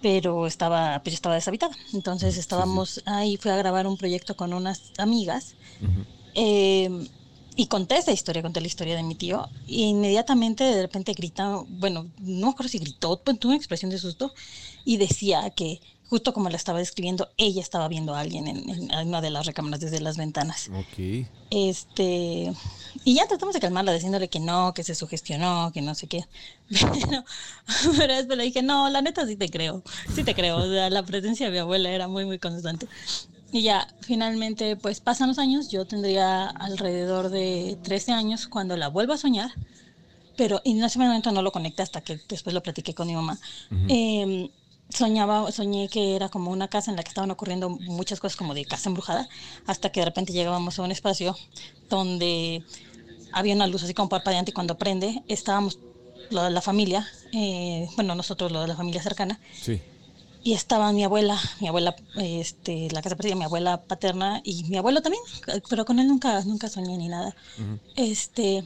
pero estaba, pues, estaba deshabitada. Entonces estábamos ahí, fui a grabar un proyecto con unas amigas. Ujú. eh, y conté esa historia, conté la historia de mi tío. Y inmediatamente de repente grita, bueno, no me acuerdo si gritó, tuvo una expresión de susto y decía que justo como la estaba describiendo, ella estaba viendo a alguien en, en una de las recámaras desde las ventanas. Ok. Este, y ya tratamos de calmarla diciéndole que no, que se sugestionó, que no sé qué. Pero, pero después le dije, no, la neta sí te creo, sí te creo. O sea, la presencia de mi abuela era muy, muy constante. Y ya, finalmente, pues pasan los años, yo tendría alrededor de 13 años cuando la vuelvo a soñar, pero en ese momento no lo conecté hasta que después lo platiqué con mi mamá. Em, soñaba, soñé que era como una casa en la que estaban ocurriendo muchas cosas como de casa embrujada, hasta que de repente llegábamos a un espacio donde había una luz así como parpadeante y cuando prende estábamos lo de la familia, eh, bueno, nosotros lo de la familia cercana, Sí. Y estaba mi abuela, mi abuela, este, la casa parecía mi abuela paterna y mi abuelo también, pero con él nunca, nunca soñé ni nada. Este,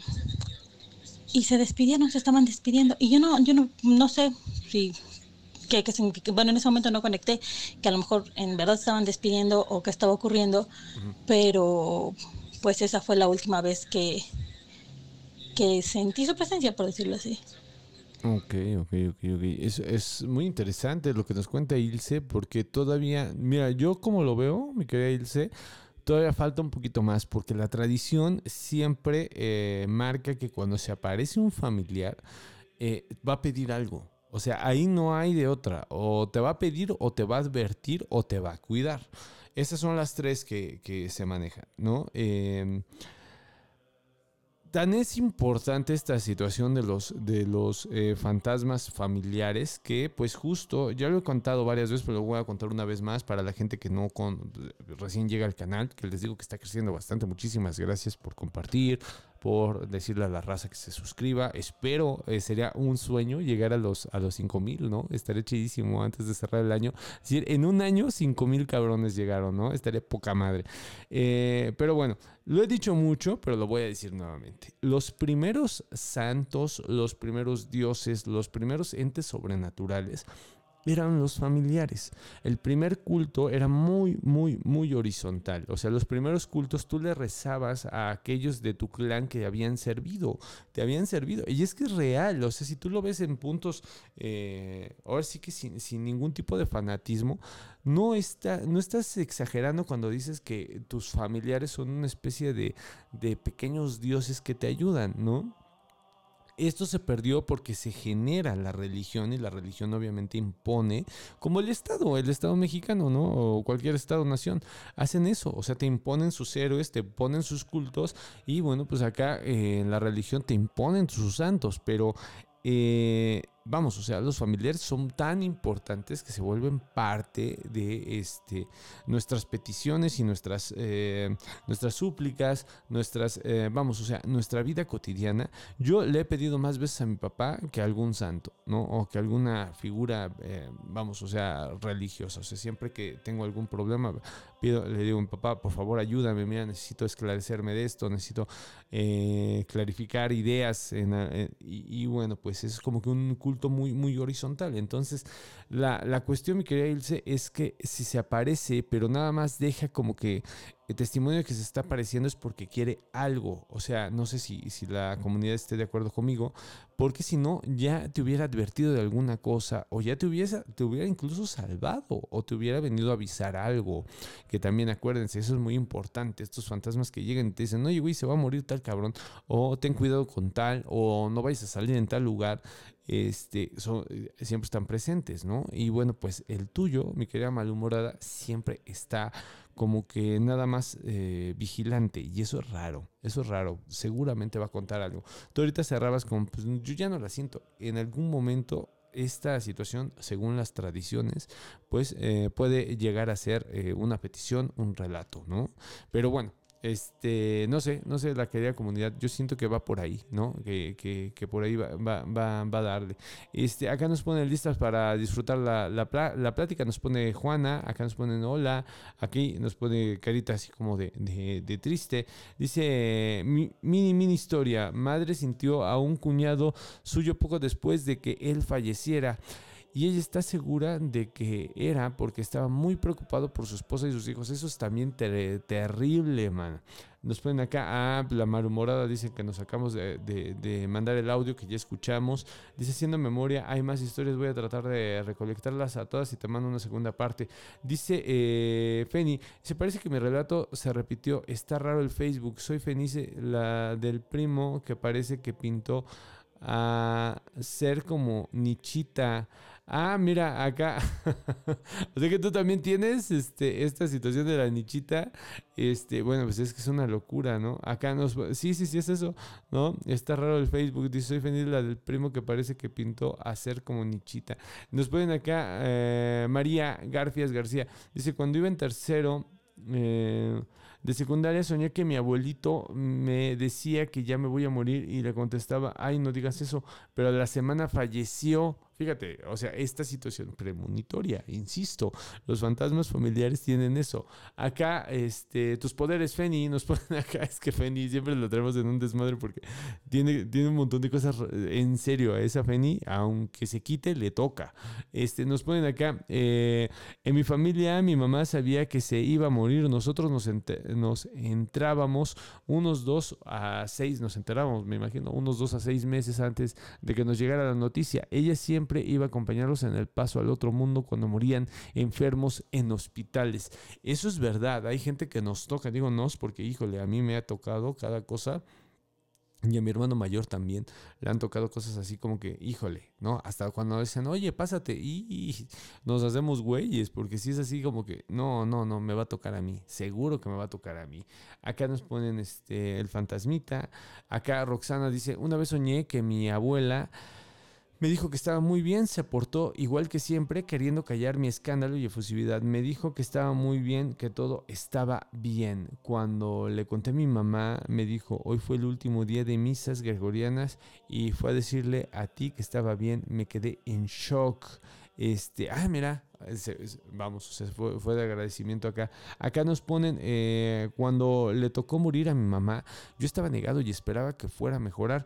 y se despidieron, se estaban despidiendo, y yo no, yo no, no sé si qué, qué significa, bueno, en ese momento no conecté, que a lo mejor en verdad estaban despidiendo o qué estaba ocurriendo, pero pues esa fue la última vez que, que sentí su presencia, por decirlo así. Ok, ok, ok, ok. Es, es muy interesante lo que nos cuenta Ilse, porque todavía, mira, yo como lo veo, mi querida Ilse, todavía falta un poquito más, porque la tradición siempre eh, marca que cuando se aparece un familiar, eh, va a pedir algo. O sea, ahí no hay de otra. O te va a pedir, o te va a advertir, o te va a cuidar. Esas son las tres que, que se manejan, ¿no? Eh, tan es importante esta situación de los, de los eh, fantasmas familiares que pues justo, ya lo he contado varias veces, pero lo voy a contar una vez más para la gente que no con, recién llega al canal, que les digo que está creciendo bastante. Muchísimas gracias por compartir, por decirle a la raza que se suscriba. Espero, eh, sería un sueño llegar a los, a los 5000, ¿no? Estaría chidísimo antes de cerrar el año. Es decir, en un año 5000 cabrones llegaron, ¿no? Estaría poca madre. Eh, pero bueno, lo he dicho mucho, pero lo voy a decir nuevamente. Los primeros santos, los primeros dioses, los primeros entes sobrenaturales eran los familiares. El primer culto era muy, muy, muy horizontal. O sea, los primeros cultos tú le rezabas a aquellos de tu clan que habían servido, te habían servido. Y es que es real, o sea, si tú lo ves en puntos, eh, ahora sí que sin, sin, ningún tipo de fanatismo, no, está, no estás exagerando cuando dices que tus familiares son una especie de, de pequeños dioses que te ayudan, ¿no? Esto se perdió porque se genera la religión y la religión obviamente impone, como el Estado, el Estado mexicano, ¿no? O cualquier Estado-nación, hacen eso, o sea, te imponen sus héroes, te ponen sus cultos y bueno, pues acá eh, la religión te imponen sus santos, pero eh, vamos, o sea, los familiares son tan importantes que se vuelven parte de este, nuestras peticiones y nuestras, eh, nuestras súplicas, nuestras, eh, vamos, o sea, nuestra vida cotidiana. Yo le he pedido más veces a mi papá que algún santo, ¿no? O que alguna figura, eh, vamos, o sea, religiosa. O sea, siempre que tengo algún problema, le digo a papá, por favor, ayúdame, mira, necesito esclarecerme de esto, necesito eh, clarificar ideas. Eh, y, y, bueno, pues es como que un culto muy, muy horizontal. Entonces, la, la cuestión, mi querida Ilse, es que si se aparece, pero nada más deja como que el testimonio que se está apareciendo es porque quiere algo. O sea, no sé si, si la comunidad esté de acuerdo conmigo, porque si no, ya te hubiera advertido de alguna cosa, o ya te hubiera, te hubiera incluso salvado, o te hubiera venido a avisar algo. Que también acuérdense, eso es muy importante. Estos fantasmas que llegan y te dicen, oye, güey, se va a morir tal cabrón, o ten cuidado con tal, o no vayas a salir en tal lugar este, son, siempre están presentes, ¿no? Y bueno, pues el tuyo, mi querida malhumorada, siempre está como que nada más eh, vigilante y eso es raro, eso es raro, seguramente va a contar algo. Tú ahorita cerrabas con, pues yo ya no la siento, en algún momento esta situación, según las tradiciones, pues eh, puede llegar a ser eh, una petición, un relato, ¿no? Pero bueno, este, no sé, no sé, la querida comunidad, yo siento que va por ahí, ¿no? Que, que, que por ahí va, va, va, va, a darle. Este, acá nos ponen listas para disfrutar la, la, la, plática, nos pone Juana, acá nos ponen hola, aquí nos pone carita así como de, de, de triste. Dice, mi, mini, mini historia, madre sintió a un cuñado suyo poco después de que él falleciera y ella está segura de que era porque estaba muy preocupado por su esposa y sus hijos. Eso es también ter terrible, man. Nos ponen acá, ah, la malhumorada dice que nos de, de, de, mandar el audio que ya escuchamos. Dice, haciendo memoria, hay más historias, voy a tratar de recolectarlas a todas y te mando una segunda parte. Dice eh, Feni, se parece que mi relato se repitió, está raro el Facebook, soy Fenice, la del primo que parece que pintó a ser como Nichita. Ah, mira, acá. o sea que tú también tienes este, esta situación de la nichita. Este, bueno, pues es que es una locura, ¿no? Acá nos. Sí, sí, sí, es eso, ¿no? Está raro el Facebook. Dice: Soy feliz la del primo que parece que pintó a ser como nichita. Nos ponen acá eh, María Garfias García. Dice: Cuando iba en tercero. Eh, De secundaria soñé que mi abuelito me decía que ya me voy a morir y le contestaba, ay, no digas eso, pero a la semana falleció. Fíjate, o sea, esta situación premonitoria, insisto, los fantasmas familiares tienen eso. Acá, este, tus poderes, Feni, nos ponen acá, es que Feni siempre lo tenemos en un desmadre porque tiene, tiene un montón de cosas en serio a esa Feni, aunque se quite, le toca. Este, nos ponen acá, eh, en mi familia mi mamá sabía que se iba a morir, nosotros nos, nos entrábamos unos dos a seis, nos enterábamos, me imagino, unos dos a seis meses antes de que nos llegara la noticia. Ella siempre iba a acompañarlos en el paso al otro mundo cuando morían enfermos en hospitales. Eso es verdad, hay gente que nos toca, digo nos porque híjole, a mí me ha tocado cada cosa. Y a mi hermano mayor también le han tocado cosas así como que, híjole, ¿no? Hasta cuando dicen, oye, pásate, y, nos hacemos güeyes, porque si es así como que, no, no, no, me va a tocar a mí, seguro que me va a tocar a mí. Acá nos ponen este, el fantasmita, acá Roxana dice, una vez soñé que mi abuela me dijo que estaba muy bien, se aportó igual que siempre, queriendo callar mi escándalo y efusividad. Me dijo que estaba muy bien, que todo estaba bien. Cuando le conté a mi mamá, me dijo, hoy fue el último día de misas gregorianas y fue a decirle a ti que estaba bien. Me quedé en shock. Este, ah, mira, vamos, fue, fue, de agradecimiento acá. Acá nos ponen, eh, cuando le tocó morir a mi mamá, yo estaba negado y esperaba que fuera a mejorar.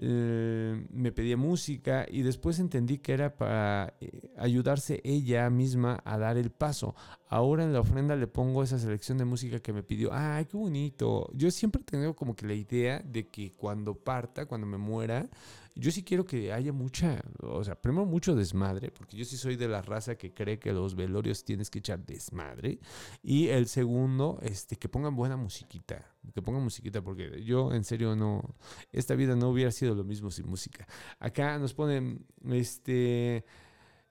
Eh, me pedía música y después entendí que era para eh, ayudarse ella misma a dar el paso. Ahora en la ofrenda le pongo esa selección de música que me pidió. ¡Ay, qué bonito! Yo siempre tengo como que la idea de que cuando parta, cuando me muera, yo sí quiero que haya mucha, o sea, primero mucho desmadre, porque yo sí soy de la raza que cree que los velorios tienes que echar desmadre. Y el segundo, este, que pongan buena musiquita, que pongan musiquita, porque yo en serio no, esta vida no hubiera sido lo mismo sin música. Acá nos ponen, este...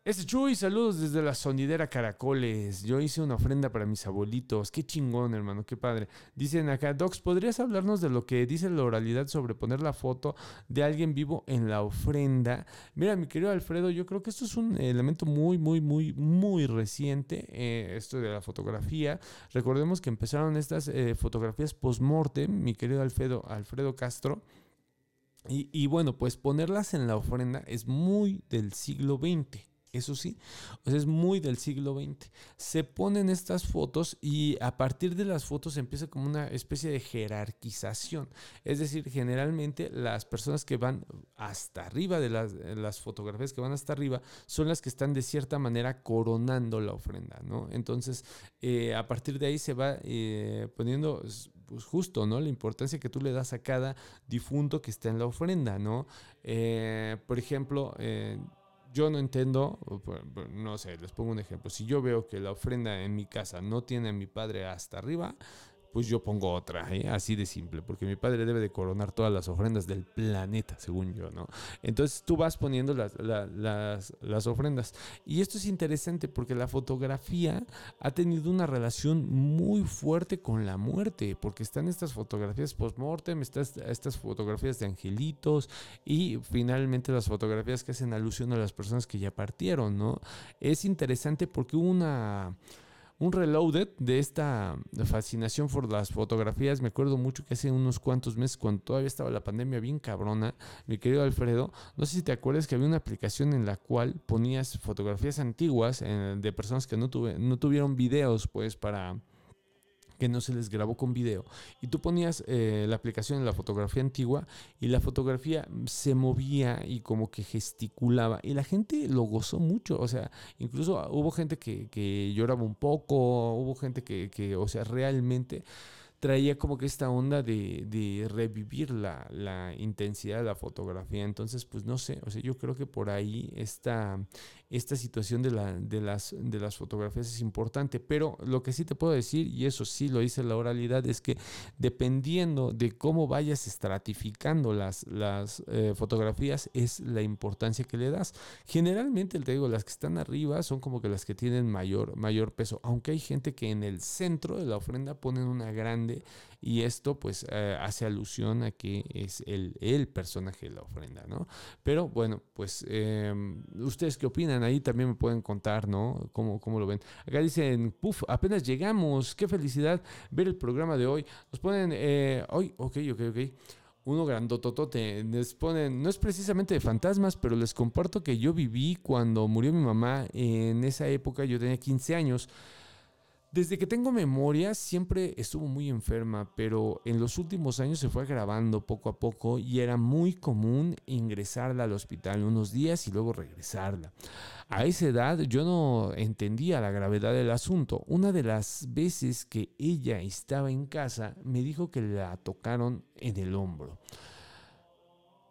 Este Chuy, saludos desde la sonidera Caracoles. Yo hice una ofrenda para mis abuelitos. Qué chingón, hermano, qué padre. Dicen acá, Docs, ¿podrías hablarnos de lo que dice la oralidad sobre poner la foto de alguien vivo en la ofrenda? Mira, mi querido Alfredo, yo creo que esto es un elemento muy, muy, muy, muy reciente, eh, esto de la fotografía. Recordemos que empezaron estas eh, fotografías post-mortem, mi querido Alfredo, Alfredo Castro. Y, y bueno, pues ponerlas en la ofrenda es muy del siglo XX. Eso sí, es muy del siglo XX. Se ponen estas fotos y a partir de las fotos empieza como una especie de jerarquización. Es decir, generalmente las personas que van hasta arriba de las, fotografías que van hasta arriba son las que están de cierta manera coronando la ofrenda, ¿no? Entonces, eh, a partir de ahí se va eh, poniendo pues justo, ¿no? La importancia que tú le das a cada difunto que está en la ofrenda, ¿no? Eh, por ejemplo, yo no entiendo, no sé, les pongo un ejemplo. Si yo veo que la ofrenda en mi casa no tiene a mi padre hasta arriba, pues yo pongo otra, ¿eh? así de simple, porque mi padre debe de coronar todas las ofrendas del planeta, según yo, ¿no? Entonces tú vas poniendo las, las, ofrendas. Y esto es interesante porque la fotografía ha tenido una relación muy fuerte con la muerte, porque están estas fotografías post-mortem, estas, estas fotografías de angelitos y finalmente las fotografías que hacen alusión a las personas que ya partieron, ¿no? Es interesante porque una un reloaded de esta fascinación por las fotografías. Me acuerdo mucho que hace unos cuantos meses, cuando todavía estaba la pandemia bien cabrona, mi querido Alfredo, no sé si te acuerdas que había una aplicación en la cual ponías fotografías antiguas eh, de personas que no, tuve, no tuvieron videos, pues, para que no se les grabó con video. Y tú ponías eh, la aplicación en la fotografía antigua y la fotografía se movía y como que gesticulaba. Y la gente lo gozó mucho. O sea, incluso hubo gente que, que lloraba un poco, hubo gente que, que o sea, realmente traía como que esta onda de, de revivir la, la, intensidad de la fotografía. Entonces, pues no sé, o sea, yo creo que por ahí esta, esta situación de, la, de, las, de las fotografías es importante. Pero lo que sí te puedo decir, y eso sí lo dice la oralidad, es que dependiendo de cómo vayas estratificando las, las eh, fotografías, es la importancia que le das. Generalmente, te digo, las que están arriba son como que las que tienen mayor, mayor peso, aunque hay gente que en el centro de la ofrenda ponen una gran ofrende y esto pues eh, hace alusión a que es el, el personaje de la ofrenda, ¿no? Pero bueno, pues em, ustedes qué opinan, ahí también me pueden contar, ¿no? ¿Cómo, cómo lo ven? Acá dicen, puf, apenas llegamos, qué felicidad ver el programa de hoy. Nos ponen, eh, hoy, ok, ok, ok uno grandototote. Les ponen, no es precisamente de fantasmas, pero les comparto que yo viví cuando murió mi mamá. En esa época yo tenía 15 años. Desde que tengo memoria siempre estuvo muy enferma, pero en los últimos años se fue agravando poco a poco y era muy común ingresarla al hospital unos días y luego regresarla. A esa edad yo no entendía la gravedad del asunto. Una de las veces que ella estaba en casa me dijo que la tocaron en el hombro.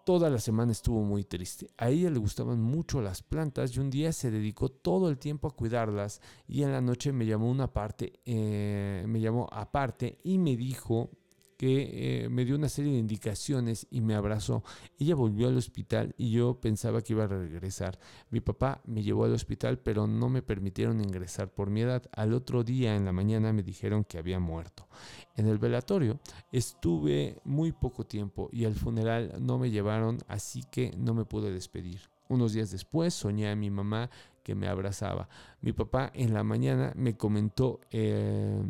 Toda la semana estuvo muy triste. A ella le gustaban mucho las plantas y un día se dedicó todo el tiempo a cuidarlas y en la noche me llamó una parte, eh, me llamó aparte y me dijo que eh, me dio una serie de indicaciones y me abrazó. Ella volvió al hospital y yo pensaba que iba a regresar. Mi papá me llevó al hospital, pero no me permitieron ingresar por mi edad. Al otro día en la mañana me dijeron que había muerto. En el velatorio estuve muy poco tiempo y al funeral no me llevaron, así que no me pude despedir. Unos días después soñé a mi mamá que me abrazaba. Mi papá en la mañana me comentó eh,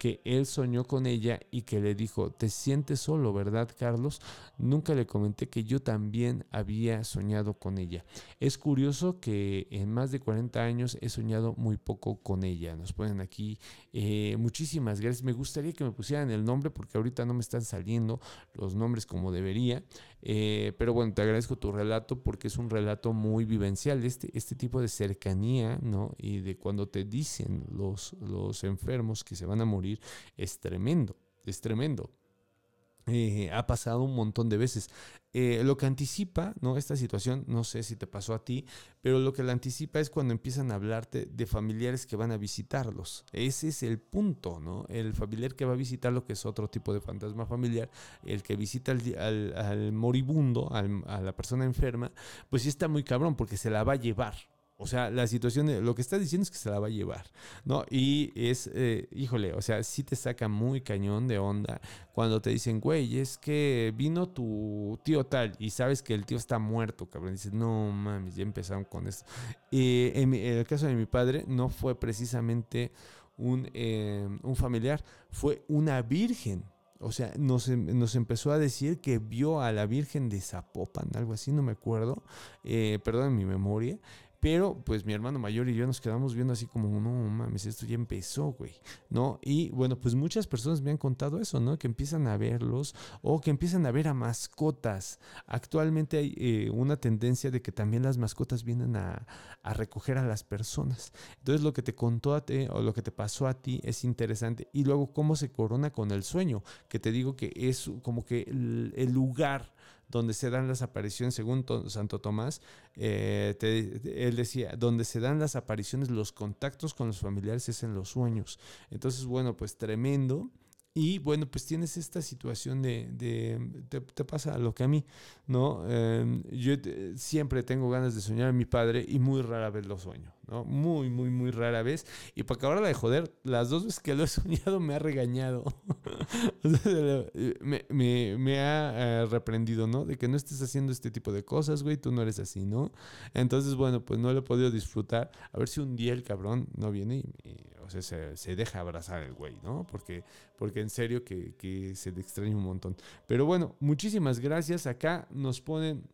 que él soñó con ella y que le dijo, te sientes solo, ¿verdad, Carlos? Nunca le comenté que yo también había soñado con ella. Es curioso que en más de 40 años he soñado muy poco con ella. Nos ponen aquí eh, muchísimas gracias. Me gustaría que me pusieran el nombre porque ahorita no me están saliendo los nombres como debería. Eh, pero bueno, te agradezco tu relato porque es un relato muy vivencial, este, este tipo de cercanía, ¿no? Y de cuando te dicen los, los enfermos que se van a morir, es tremendo, es tremendo. Eh, ha pasado un montón de veces. Eh, lo que anticipa, ¿no? Esta situación, no sé si te pasó a ti, pero lo que la anticipa es cuando empiezan a hablarte de familiares que van a visitarlos. Ese es el punto, ¿no? El familiar que va a visitarlo, que es otro tipo de fantasma familiar, el que visita al, al, moribundo, a la persona enferma, pues sí está muy cabrón porque se la va a llevar, o sea, la situación, lo que está diciendo es que se la va a llevar, ¿no? Y es, eh, híjole, o sea, sí te saca muy cañón de onda cuando te dicen, güey, es que vino tu tío tal y sabes que el tío está muerto, cabrón. dices, no mames, ya empezaron con esto. Y en, el caso de mi padre, no fue precisamente un, eh, un familiar, fue una virgen. O sea, nos, nos, empezó a decir que vio a la Virgen de Zapopan, algo así, no me acuerdo, eh, perdón mi memoria, pero pues mi hermano mayor y yo nos quedamos viendo así como, no mames, esto ya empezó, güey, ¿no? Y bueno, pues muchas personas me han contado eso, ¿no? Que empiezan a verlos o que empiezan a ver a mascotas. Actualmente hay eh, una tendencia de que también las mascotas vienen a, a, recoger a las personas. Entonces lo que te contó a ti o lo que te pasó a ti es interesante. Y luego cómo se corona con el sueño, que te digo que es como que el, el lugar donde se dan las apariciones, según Santo Tomás, eh, él decía, donde se dan las apariciones, los contactos con los familiares es en los sueños. Entonces, bueno, pues tremendo. Y bueno, pues tienes esta situación de, te, pasa lo que a mí, ¿no? Em, yo siempre tengo ganas de soñar a mi padre y muy rara vez lo sueño, ¿no? Muy, muy, muy rara vez. Y para acabarla de joder, las dos veces que lo he soñado me ha regañado. me, me, me, ha eh, reprendido, ¿no? De que no estés haciendo este tipo de cosas, güey, tú no eres así, ¿no? Entonces, bueno, pues no lo he podido disfrutar. A ver si un día el cabrón no viene y, o sea, se, se, deja abrazar el güey, ¿no? Porque, porque en serio que, que se le extraña un montón. Pero bueno, muchísimas gracias. Acá nos ponen...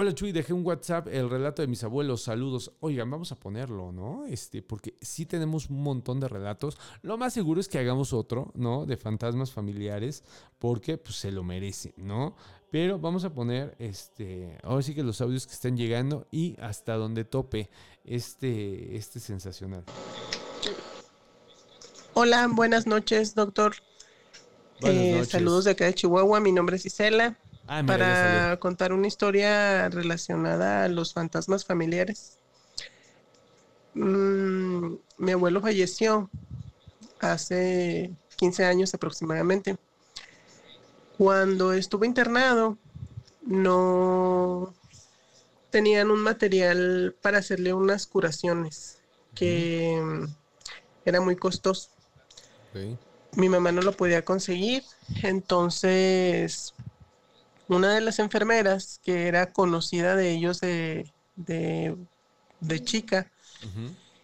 Hola Chuy, dejé un WhatsApp, el relato de mis abuelos, saludos. Oigan, vamos a ponerlo, ¿no? Este, porque sí tenemos un montón de relatos. Lo más seguro es que hagamos otro, ¿no? De fantasmas familiares, porque pues se lo merece, ¿no? Pero vamos a poner, este, ahora sí que los audios que están llegando y hasta donde tope este, este sensacional. Hola, buenas noches, doctor. Buenas eh. Saludos de acá de Chihuahua, mi nombre es Isela. Ah, mira, para contar una historia relacionada a los fantasmas familiares. Mm, mi abuelo falleció hace 15 años aproximadamente. Cuando estuvo internado, no tenían un material para hacerle unas curaciones que era muy costoso. mi mamá no lo podía conseguir, entonces una de las enfermeras que era conocida de ellos de, de, chica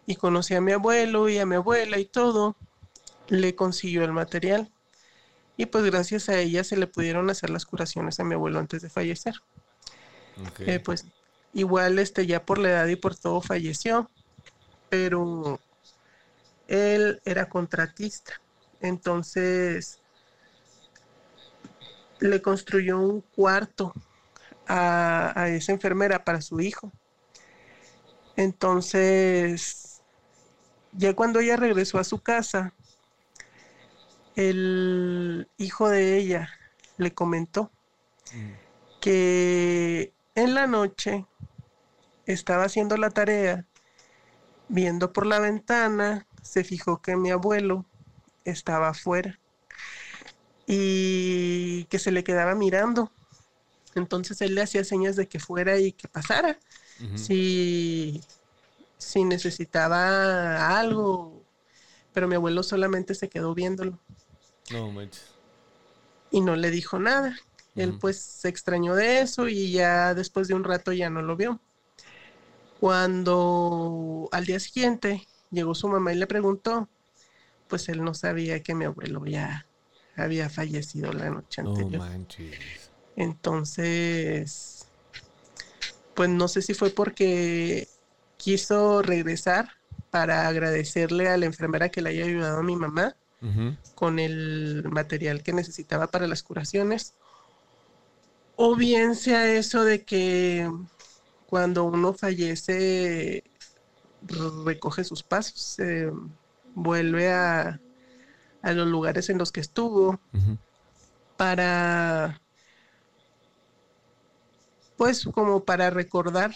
y conocía a mi abuelo y a mi abuela y todo, le consiguió el material. Y pues gracias a ella se le pudieron hacer las curaciones a mi abuelo antes de fallecer. Eh, pues igual este ya por la edad y por todo falleció, pero él era contratista. Entonces le construyó un cuarto a, esa enfermera para su hijo. Entonces, ya cuando ella regresó a su casa, el hijo de ella le comentó mm. que en la noche estaba haciendo la tarea, viendo por la ventana, se fijó que mi abuelo estaba afuera y que se le quedaba mirando. Entonces él le hacía señas de que fuera y que pasara. si, si necesitaba algo. Pero mi abuelo solamente se quedó viéndolo. No manches. Y no le dijo nada. Él pues se extrañó de eso y ya después de un rato ya no lo vio. Cuando al día siguiente llegó su mamá y le preguntó, pues él no sabía que mi abuelo ya había fallecido la noche anterior. manches. Entonces, pues no sé si fue porque quiso regresar para agradecerle a la enfermera que le haya ayudado a mi mamá con el material que necesitaba para las curaciones. O bien sea eso de que cuando uno fallece recoge sus pasos, vuelve a, a los lugares en los que estuvo para, pues como para recordar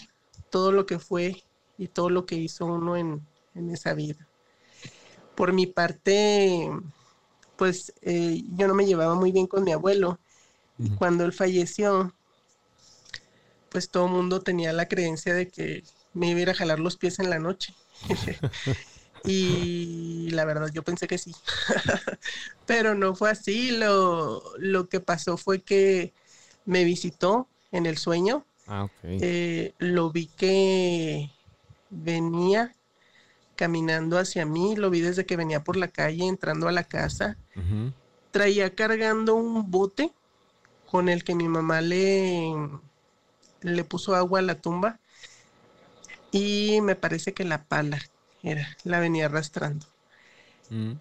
todo lo que fue y todo lo que hizo uno en, esa vida. Por mi parte, pues eh, yo no me llevaba muy bien con mi abuelo y cuando él falleció, pues todo el mundo tenía la creencia de que me iba a ir a jalar los pies en la noche. Y la verdad, yo pensé que sí. Pero no fue así. Lo, lo, que pasó fue que me visitó en el sueño. Ah, eh, lo vi que venía caminando hacia mí. Lo vi desde que venía por la calle, entrando a la casa. Traía cargando un bote con el que mi mamá le, le puso agua a la tumba. Y me parece que la pala era, la venía arrastrando. Mm.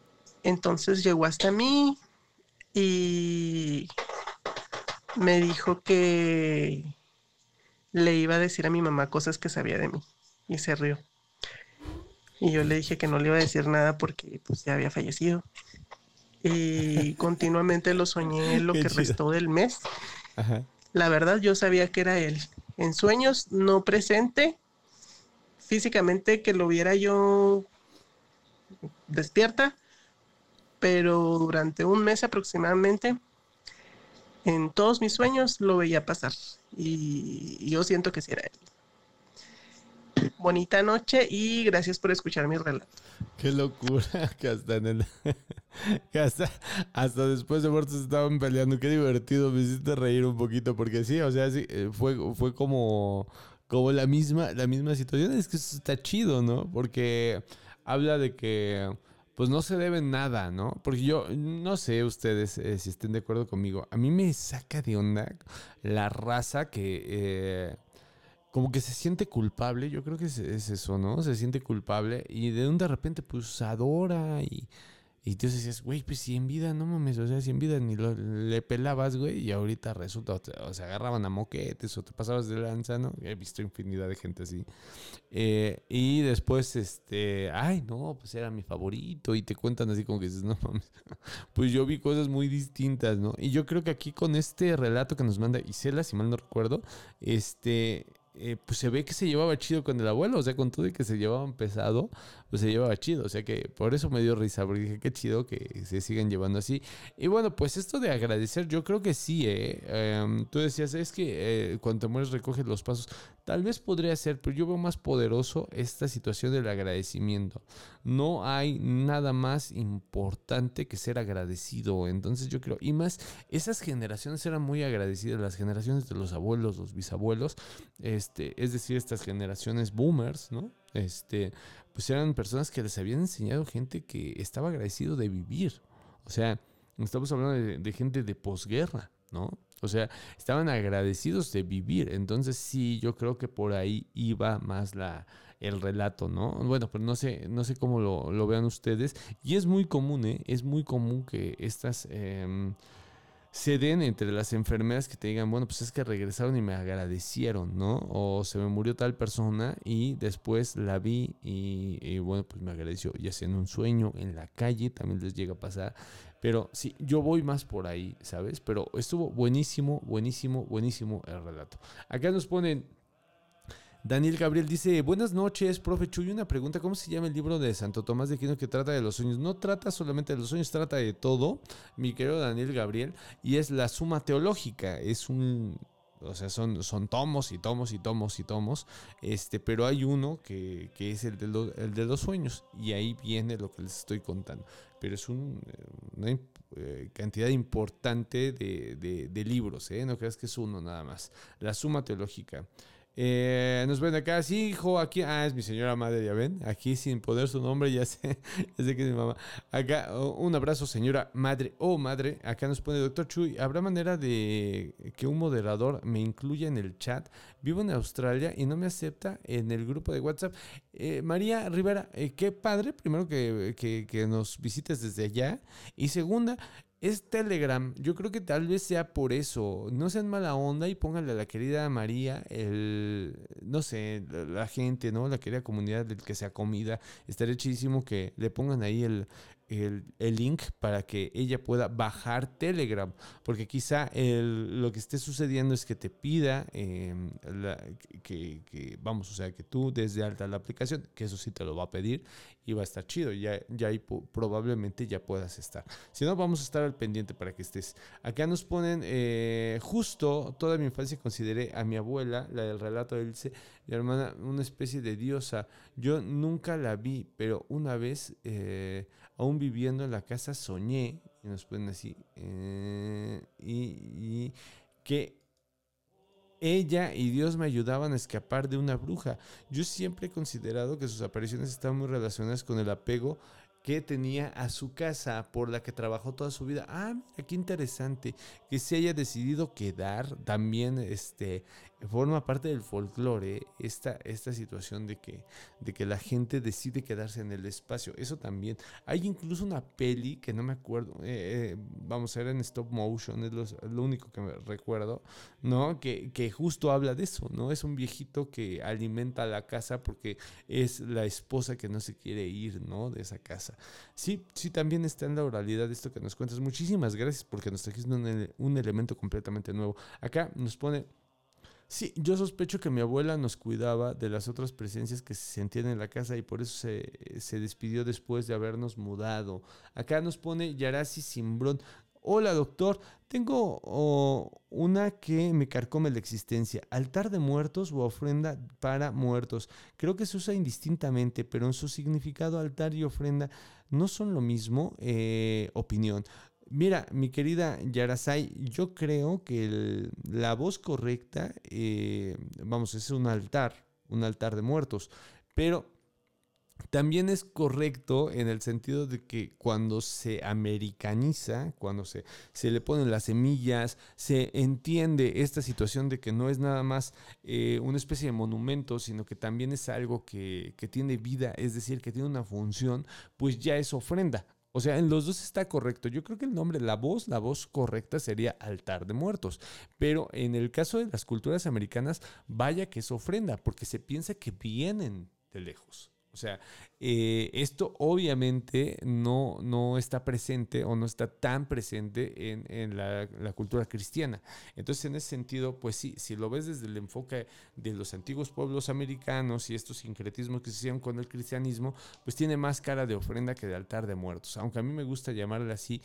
Entonces llegó hasta mí y me dijo que le iba a decir a mi mamá cosas que sabía de mí y se rió. Y yo le dije que no le iba a decir nada porque pues ya había fallecido. Y continuamente lo soñé lo que restó del mes. La verdad yo sabía que era él. En sueños no presente, físicamente que lo viera yo despierta, pero durante un mes aproximadamente, en todos mis sueños lo veía pasar y, yo siento que sí era él. Bonita noche y gracias por escuchar mi relato. Qué locura que hasta en el hasta, hasta después de muertos estaban peleando. Qué divertido, me hiciste reír un poquito porque sí, o sea, sí, eh, fue, fue como como la misma, la misma situación. Es que eso está chido, ¿no? Porque habla de que pues no se debe nada, ¿no? Porque yo, no sé ustedes eh, si estén de acuerdo conmigo, a mí me saca de onda la raza que eh, como que se siente culpable, yo creo que es, es, eso, ¿no? Se siente culpable y de un de repente pues adora y y tú decías, güey, pues si en vida, no mames, o sea, si en vida ni lo, le pelabas, güey, y ahorita resulta, o, se agarraban a moquetes o te pasabas de lanza, ¿no? He visto infinidad de gente así. Eh, y después, este, ay, no, pues era mi favorito, y te cuentan así como que dices, no mames, pues yo vi cosas muy distintas, ¿no? Y yo creo que aquí con este relato que nos manda Isela, si mal no recuerdo, este, eh, pues se ve que se llevaba chido con el abuelo, o sea, con todo y que se llevaban pesado, pues se llevaba chido, o sea que por eso me dio risa, porque dije, qué chido que se sigan llevando así. Y bueno, pues esto de agradecer, yo creo que sí, ¿eh? Em, tú decías, es que eh, cuando te mueres recoges los pasos, tal vez podría ser, pero yo veo más poderoso esta situación del agradecimiento. No hay nada más importante que ser agradecido, entonces yo creo, y más, esas generaciones eran muy agradecidas, las generaciones de los abuelos, los bisabuelos, este, es decir, estas generaciones boomers, ¿no? Este, pues eran personas que les habían enseñado gente que estaba agradecido de vivir. O sea, estamos hablando de, gente de posguerra, ¿no? O sea, estaban agradecidos de vivir. Entonces sí, yo creo que por ahí iba más la, el relato, ¿no? Bueno, pues no sé, no sé cómo lo, vean ustedes. Y es muy común, ¿eh? Es muy común que estas... Em, se den entre las enfermeras que te digan, bueno, pues es que regresaron y me agradecieron, ¿no? O se me murió tal persona y después la vi y, bueno, pues me agradeció, ya sea en un sueño, en la calle, también les llega a pasar. Pero sí, yo voy más por ahí, ¿sabes? Pero estuvo buenísimo, buenísimo, buenísimo el relato. Acá nos ponen Daniel Gabriel dice, buenas noches, profe Chuy, una pregunta, ¿cómo se llama el libro de Santo Tomás de Aquino que trata de los sueños? No trata solamente de los sueños, trata de todo, mi querido Daniel Gabriel, y es la suma teológica, es un... O sea, son, son tomos y tomos y tomos y tomos, este, pero hay uno que, es el de, el de los sueños, y ahí viene lo que les estoy contando. Pero es un, una eh, cantidad importante de, de libros, ¿eh? no creas que es uno nada más. La suma teológica. Eh, nos ven acá, sí, hijo, aquí, ah, es mi señora madre, ya ven, aquí sin poder su nombre, ya sé, ya sé que es mi mamá. Acá, un abrazo, señora madre, oh madre, acá nos pone, doctor Chuy, ¿habrá manera de que un moderador me incluya en el chat? Vivo en Australia y no me acepta en el grupo de WhatsApp. Eh, María Rivera, eh, qué padre, primero que, que, que nos visites desde allá, y segunda, es Telegram. Yo creo que tal vez sea por eso. No sean mala onda y pónganle a la querida María, el, no sé, la, gente, ¿no? La querida comunidad del que sea comida. Estaría chidísimo que le pongan ahí el, el, link para que ella pueda bajar Telegram. Porque quizá lo que esté sucediendo es que te pida em, que, vamos, o sea, que tú desde alta la aplicación, que eso sí te lo va a pedir y va a estar chido. Ya, ya ahí probablemente ya puedas estar. Si no, vamos a estar al pendiente para que estés. Acá nos ponen, eh, justo toda mi infancia consideré a mi abuela, la del relato de Ilse, mi hermana, una especie de diosa. Yo nunca la vi, pero una vez... Eh, aún viviendo en la casa soñé, y nos ponen así, eh, y, que ella y Dios me ayudaban a escapar de una bruja. Yo siempre he considerado que sus apariciones están muy relacionadas con el apego que tenía a su casa por la que trabajó toda su vida. Ah, mira, qué interesante que se haya decidido quedar también este forma parte del folclore esta, esta situación de que, de que la gente decide quedarse en el espacio. Eso también. Hay incluso una peli que no me acuerdo, eh, eh, vamos a ver en stop motion, es lo, único que me recuerdo, ¿no? Que, que, justo habla de eso, ¿no? Es un viejito que alimenta la casa porque es la esposa que no se quiere ir, ¿no? De esa casa. Sí, sí, también está en la oralidad esto que nos cuentas. Muchísimas gracias porque nos trajiste un, un elemento completamente nuevo. Acá nos pone Sí, yo sospecho que mi abuela nos cuidaba de las otras presencias que se sentían en la casa y por eso se, despidió después de habernos mudado. Acá nos pone Yarasi Simbrón. Hola doctor, tengo una que me carcome la existencia, altar de muertos o ofrenda para muertos. Creo que se usa indistintamente, pero en su significado altar y ofrenda no son lo mismo. Eh, opinión. Mira, mi querida Yarasai, yo creo que la voz correcta, eh, vamos, es un altar, un altar de muertos, pero también es correcto en el sentido de que cuando se americaniza, cuando se, le ponen las semillas, se entiende esta situación de que no es nada más eh, una especie de monumento, sino que también es algo que, que tiene vida, es decir, que tiene una función, pues ya es ofrenda. O sea, en los dos está correcto. Yo creo que el nombre, la voz, la voz correcta sería altar de muertos. Pero en el caso de las culturas americanas, vaya que es ofrenda, porque se piensa que vienen de lejos. O sea, eh, esto obviamente no, no está presente o no está tan presente en, la, cultura cristiana. Entonces, en ese sentido, pues sí, si lo ves desde el enfoque de los antiguos pueblos americanos y estos sincretismos que se hicieron con el cristianismo, pues tiene más cara de ofrenda que de altar de muertos. Aunque a mí me gusta llamarle así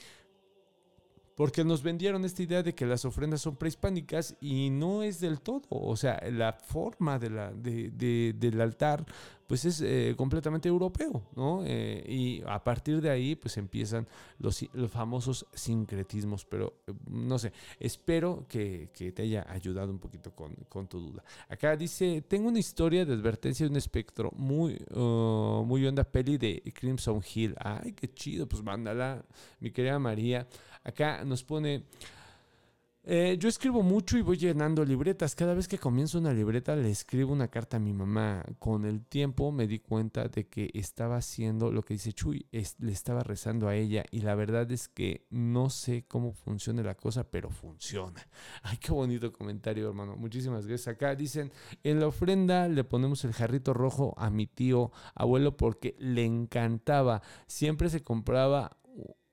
porque nos vendieron esta idea de que las ofrendas son prehispánicas y no es del todo. O sea, la forma de la, del altar pues es eh, completamente europeo, ¿no? Eh, y a partir de ahí pues empiezan los, los famosos sincretismos, pero eh, no sé, espero que, te haya ayudado un poquito con, tu duda. Acá dice, tengo una historia de advertencia de un espectro muy, uh, muy onda peli de Crimson Hill. Ay, qué chido, pues mándala, mi querida María. Acá nos pone... Eh, yo escribo mucho y voy llenando libretas. Cada vez que comienzo una libreta le escribo una carta a mi mamá. Con el tiempo me di cuenta de que estaba haciendo lo que dice Chuy, le estaba rezando a ella y la verdad es que no sé cómo funciona la cosa, pero funciona. Ay, qué bonito comentario, hermano. Muchísimas gracias. Acá dicen, en la ofrenda le ponemos el jarrito rojo a mi tío abuelo porque le encantaba. Siempre se compraba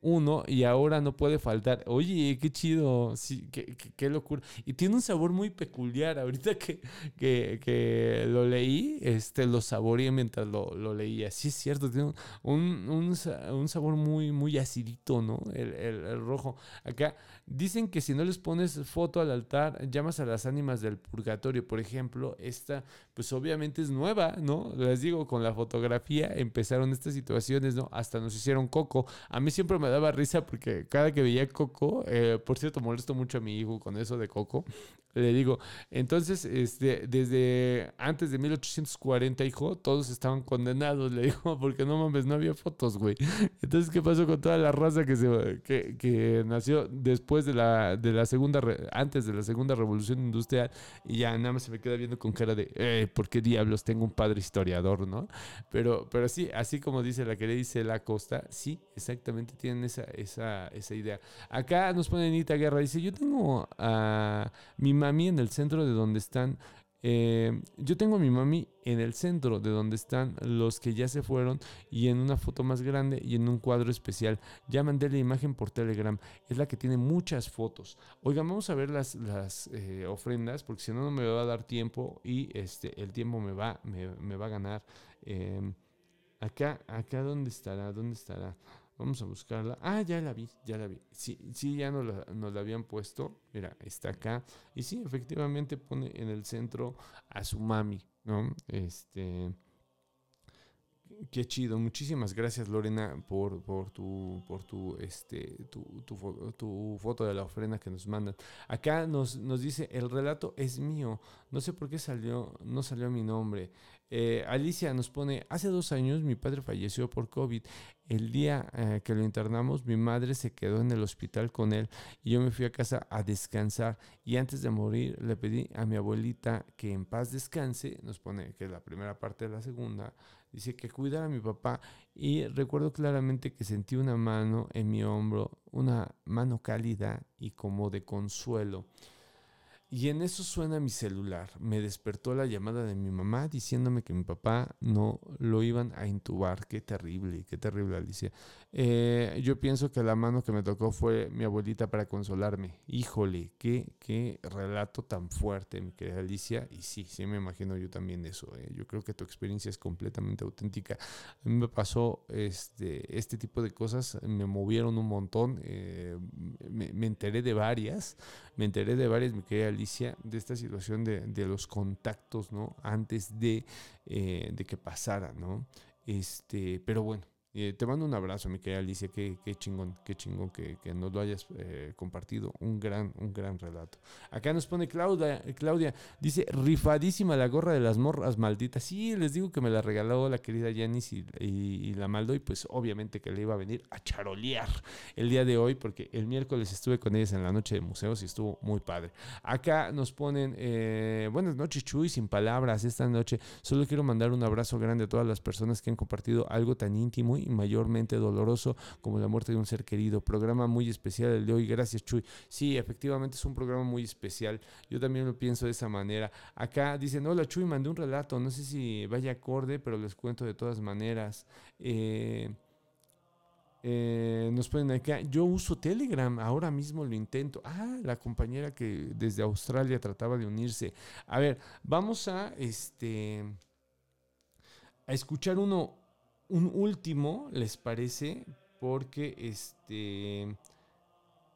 uno y ahora no puede faltar. Oye, qué chido, sí, qué, qué, locura. Y tiene un sabor muy peculiar. Ahorita que, que, lo leí, este, lo saboreé mientras lo, lo, leía. Sí es cierto, tiene un, un, sabor muy, muy acidito, ¿no? El, el, rojo. Acá dicen que si no les pones foto al altar, llamas a las ánimas del purgatorio. Por ejemplo, esta, pues obviamente es nueva, ¿no? Les digo, con la fotografía empezaron estas situaciones, ¿no? Hasta nos hicieron coco. A mí siempre me daba risa porque cada que veía Coco, eh, por cierto, molesto mucho a mi hijo con eso de Coco. Le digo, entonces, este, desde antes de 1840, hijo, todos estaban condenados, le digo, porque no mames, no había fotos, güey. Entonces, ¿qué pasó con toda la raza que, se, que, que nació después de la, de la segunda, antes de la segunda revolución industrial? Y ya nada más se me queda viendo con cara de, eh, ¿por qué diablos tengo un padre historiador, no? Pero, pero sí, así como dice la que le dice la costa, sí, exactamente tienen esa, esa, esa idea. Acá nos pone Anita Guerra, dice, yo tengo a mi mami en el centro de donde están. Eh, yo tengo a mi mami en el centro de donde están los que ya se fueron y en una foto más grande y en un cuadro especial. Ya mandé la imagen por Telegram. Es la que tiene muchas fotos. Oigan, vamos a ver las, las eh, ofrendas porque si no, no me va a dar tiempo y este, el tiempo me va, me, va a ganar. Em, acá, acá, ¿dónde estará? ¿Dónde estará? Vamos a buscarla. Ah, ya la vi, ya la vi. Sí, sí, ya nos la, nos la habían puesto. Mira, está acá. Y sí, efectivamente pone en el centro a su mami, ¿no? Este. Qué chido. Muchísimas gracias, Lorena, por, por tu, por tu, este, tu, tu, foto de la ofrenda que nos mandan. Acá nos, nos dice, el relato es mío. No sé por qué salió, no salió mi nombre. Eh, Alicia nos pone, hace dos años mi padre falleció por COVID. El día eh, que lo internamos, mi madre se quedó en el hospital con él y yo me fui a casa a descansar. Y antes de morir le pedí a mi abuelita que en paz descanse, nos pone que es la primera parte de la segunda, dice que cuidara a mi papá. Y recuerdo claramente que sentí una mano en mi hombro, una mano cálida y como de consuelo. Y en eso suena mi celular. Me despertó la llamada de mi mamá diciéndome que mi papá no lo iban a intubar. Qué terrible, qué terrible, Alicia. Eh, yo pienso que la mano que me tocó fue mi abuelita para consolarme. Híjole, qué, qué relato tan fuerte, mi querida Alicia. Y sí, sí me imagino yo también eso. Eh. Yo creo que tu experiencia es completamente auténtica. A mí me pasó este, este tipo de cosas, me movieron un montón. Eh, me, me enteré de varias, me enteré de varias, mi querida Alicia de esta situación de, de los contactos, ¿no? Antes de, eh, de que pasara, ¿no? Este, pero bueno, eh, te mando un abrazo, mi querida Alicia. Qué, qué chingón, qué chingón que, que nos lo hayas eh, compartido. Un gran, un gran relato. Acá nos pone Claudia, Claudia. Dice, rifadísima la gorra de las morras malditas. Sí, les digo que me la regaló la querida Yanis y, y, la maldo. Y pues obviamente que le iba a venir a charolear el día de hoy. Porque el miércoles estuve con ellas en la noche de museos y estuvo muy padre. Acá nos ponen, eh, buenas noches Chuy, sin palabras esta noche. Solo quiero mandar un abrazo grande a todas las personas que han compartido algo tan íntimo muy mayormente doloroso como la muerte de un ser querido. Programa muy especial el de hoy. Gracias, Chuy. Sí, efectivamente es un programa muy especial. Yo también lo pienso de esa manera. Acá dicen, hola Chuy, mandé un relato. No sé si vaya acorde, pero les cuento de todas maneras. Eh, eh, nos ponen acá, yo uso Telegram, ahora mismo lo intento. Ah, la compañera que desde Australia trataba de unirse. A ver, vamos a este a escuchar uno, un último, ¿les parece? Porque este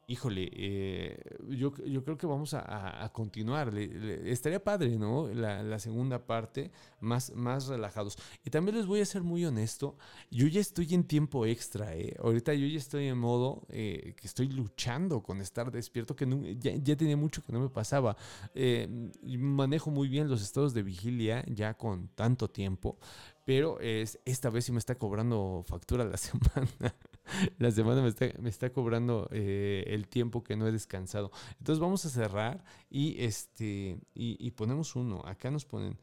híjole, eh, yo, creo que vamos a, continuar. estaría padre, ¿no? La, segunda parte, más, más relajados. Y también les voy a ser muy honesto, yo ya estoy en tiempo extra, ¿eh? Ahorita yo ya estoy en modo eh, que estoy luchando con estar despierto, que ya, tenía mucho que no me pasaba. Eh, manejo muy bien los estados de vigilia ya con tanto tiempo, pero es, esta vez sí me está cobrando factura la semana. la semana me está, me está cobrando eh, el tiempo que no he descansado. Entonces vamos a cerrar y, este, y, ponemos uno. Acá nos ponen,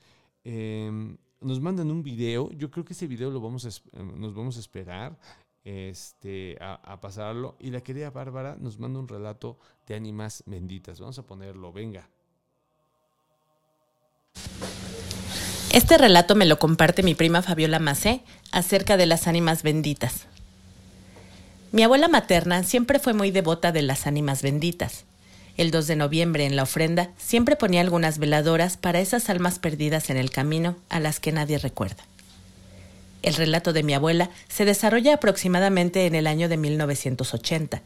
em, nos mandan un video. Yo creo que ese video lo vamos a, em, nos vamos a esperar este, a, a, pasarlo. Y la querida Bárbara nos manda un relato de ánimas benditas. Vamos a ponerlo, venga. Este relato me lo comparte mi prima Fabiola Macé acerca de las ánimas benditas. Mi abuela materna siempre fue muy devota de las ánimas benditas. El 2 de noviembre en la ofrenda siempre ponía algunas veladoras para esas almas perdidas en el camino a las que nadie recuerda. El relato de mi abuela se desarrolla aproximadamente en el año de 1980.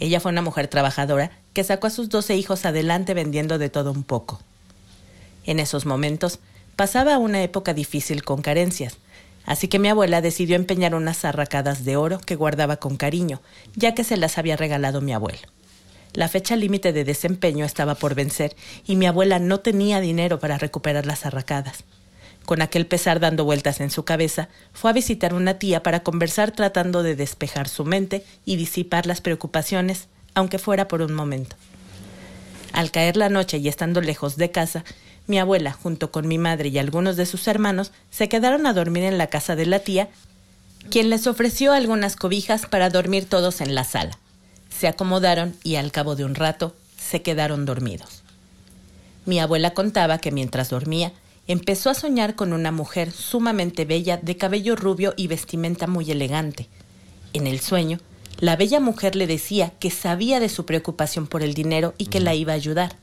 Ella fue una mujer trabajadora que sacó a sus 12 hijos adelante vendiendo de todo un poco. En esos momentos pasaba una época difícil con carencias, Así que mi abuela decidió empeñar unas arracadas de oro que guardaba con cariño, ya que se las había regalado mi abuelo. La fecha límite de desempeño estaba por vencer y mi abuela no tenía dinero para recuperar las arracadas. Con aquel pesar dando vueltas en su cabeza, fue a visitar una tía para conversar tratando de despejar su mente y disipar las preocupaciones, aunque fuera por un momento. Al caer la noche y estando lejos de casa, mi abuela, junto con mi madre y algunos de sus hermanos, se quedaron a dormir en la casa de la tía, quien les ofreció algunas cobijas para dormir todos en la sala. Se acomodaron y al cabo de un rato se quedaron dormidos. Mi abuela contaba que mientras dormía, empezó a soñar con una mujer sumamente bella de cabello rubio y vestimenta muy elegante. En el sueño, la bella mujer le decía que sabía de su preocupación por el dinero y que la iba a ayudar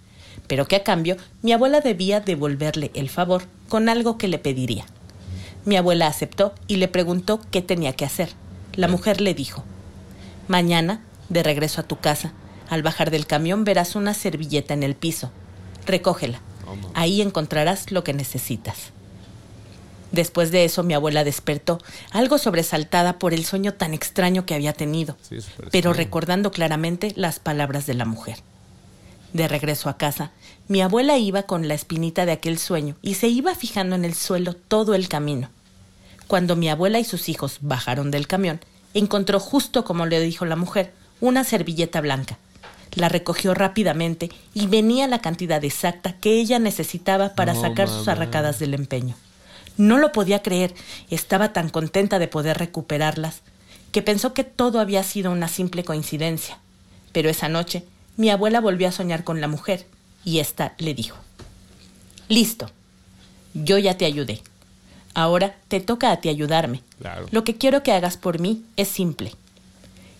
pero que a cambio mi abuela debía devolverle el favor con algo que le pediría. Mi abuela aceptó y le preguntó qué tenía que hacer. La mujer le dijo, Mañana, de regreso a tu casa, al bajar del camión verás una servilleta en el piso. Recógela. Ahí encontrarás lo que necesitas. Después de eso mi abuela despertó, algo sobresaltada por el sueño tan extraño que había tenido, pero recordando claramente las palabras de la mujer. De regreso a casa, mi abuela iba con la espinita de aquel sueño y se iba fijando en el suelo todo el camino. Cuando mi abuela y sus hijos bajaron del camión, encontró justo como le dijo la mujer, una servilleta blanca. La recogió rápidamente y venía la cantidad exacta que ella necesitaba para sacar sus arracadas del empeño. No lo podía creer, estaba tan contenta de poder recuperarlas, que pensó que todo había sido una simple coincidencia. Pero esa noche mi abuela volvió a soñar con la mujer y ésta le dijo, Listo, yo ya te ayudé. Ahora te toca a ti ayudarme. Lo que quiero que hagas por mí es simple.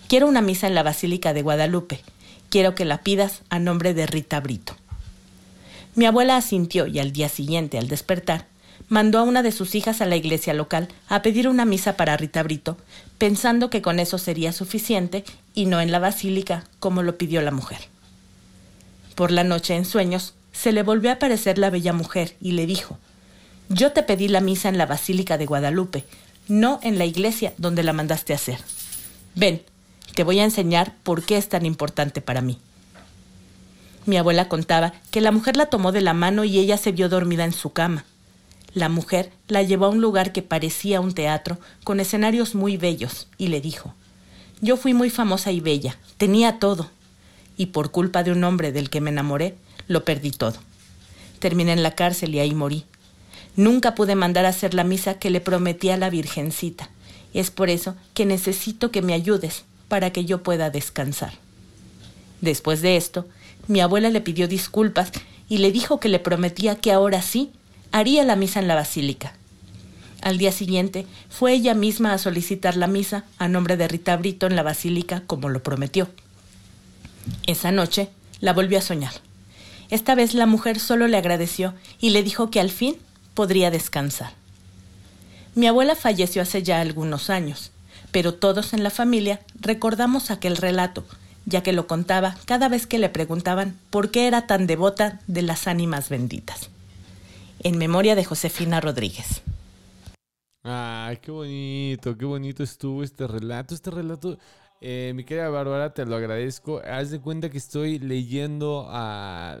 Quiero una misa en la Basílica de Guadalupe. Quiero que la pidas a nombre de Rita Brito. Mi abuela asintió y al día siguiente, al despertar, mandó a una de sus hijas a la iglesia local a pedir una misa para Rita Brito, pensando que con eso sería suficiente y no en la basílica como lo pidió la mujer. Por la noche en sueños se le volvió a aparecer la bella mujer y le dijo, Yo te pedí la misa en la Basílica de Guadalupe, no en la iglesia donde la mandaste hacer. Ven, te voy a enseñar por qué es tan importante para mí. Mi abuela contaba que la mujer la tomó de la mano y ella se vio dormida en su cama. La mujer la llevó a un lugar que parecía un teatro, con escenarios muy bellos, y le dijo, Yo fui muy famosa y bella, tenía todo, y por culpa de un hombre del que me enamoré, lo perdí todo. Terminé en la cárcel y ahí morí. Nunca pude mandar a hacer la misa que le prometí a la Virgencita, Es por eso que necesito que me ayudes para que yo pueda descansar. Después de esto, mi abuela le pidió disculpas y le dijo que le prometía que ahora sí haría la misa en la basílica. Al día siguiente fue ella misma a solicitar la misa a nombre de Rita Brito en la basílica como lo prometió. Esa noche la volvió a soñar. Esta vez la mujer solo le agradeció y le dijo que al fin podría descansar. Mi abuela falleció hace ya algunos años, pero todos en la familia recordamos aquel relato, ya que lo contaba cada vez que le preguntaban por qué era tan devota de las ánimas benditas. En memoria de Josefina Rodríguez. Ay, qué bonito, qué bonito estuvo este relato. Este relato, eh, mi querida Bárbara, te lo agradezco. Haz de cuenta que estoy leyendo a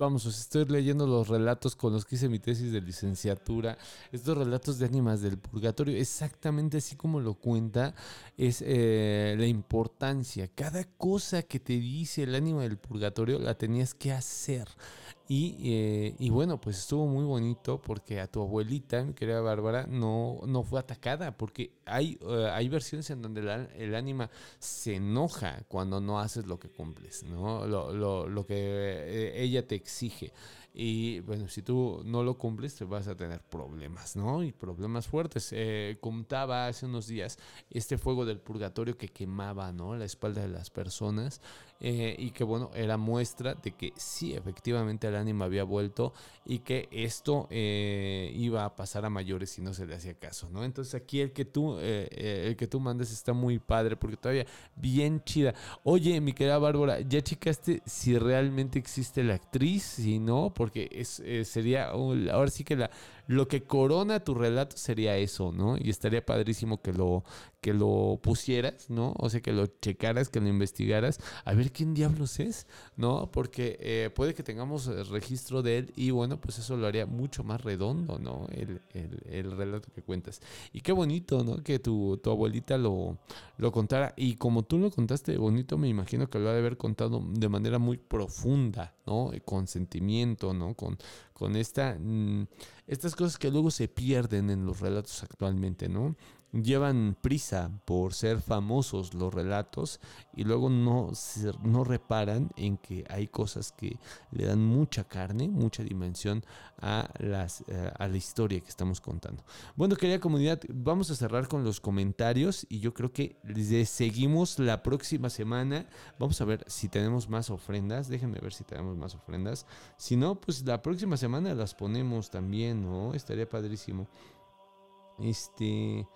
vamos, estoy leyendo los relatos con los que hice mi tesis de licenciatura, estos relatos de ánimas del purgatorio, exactamente así como lo cuenta, es eh, la importancia. Cada cosa que te dice el ánima del purgatorio la tenías que hacer. Eh, y, bueno, pues estuvo muy bonito porque a tu abuelita, mi querida Bárbara, no, no fue atacada, porque hay, eh, hay versiones en donde el ánima se enoja cuando no haces lo que cumples, ¿no? Lo, lo, lo que eh, ella te exige. Y bueno, si tú no lo cumples, te vas a tener problemas, ¿no? Y problemas fuertes. contaba hace unos días este fuego del purgatorio que quemaba, ¿no? La espalda de las personas. Eh, y que bueno, era muestra de que sí, efectivamente el ánima había vuelto y que esto eh, iba a pasar a mayores si no se le hacía caso, ¿no? Entonces aquí el que tú, eh, el que tú mandes está muy padre porque todavía bien chida. Oye, mi querida Bárbara, ¿ya checaste si realmente existe la actriz? Si no, porque es, sería, ahora sí que la, lo que corona tu relato sería eso, ¿no? Y estaría padrísimo que lo, que lo pusieras, ¿no? O sea, que lo checaras, que lo investigaras, a ver quién diablos es, ¿no? Porque eh, puede que tengamos registro de él y bueno, pues eso lo haría mucho más redondo, ¿no? El, el, relato que cuentas. Y qué bonito, ¿no? Que tu, tu abuelita lo, lo contara. Y como tú lo contaste bonito, me imagino que lo ha de haber contado de manera muy profunda, ¿no? Con sentimiento, ¿no? Con, con esta, mm, estas cosas que luego se pierden en los relatos actualmente, ¿no? Llevan prisa por ser famosos los relatos y luego no, no reparan en que hay cosas que le dan mucha carne, mucha dimensión a, las, eh, a la historia que estamos contando. Bueno, querida comunidad, vamos a cerrar con los comentarios y yo creo que les seguimos la próxima semana. Vamos a ver si tenemos más ofrendas. Déjenme ver si tenemos más ofrendas. Si no, pues la próxima semana las ponemos también, ¿no? Estaría padrísimo. Este...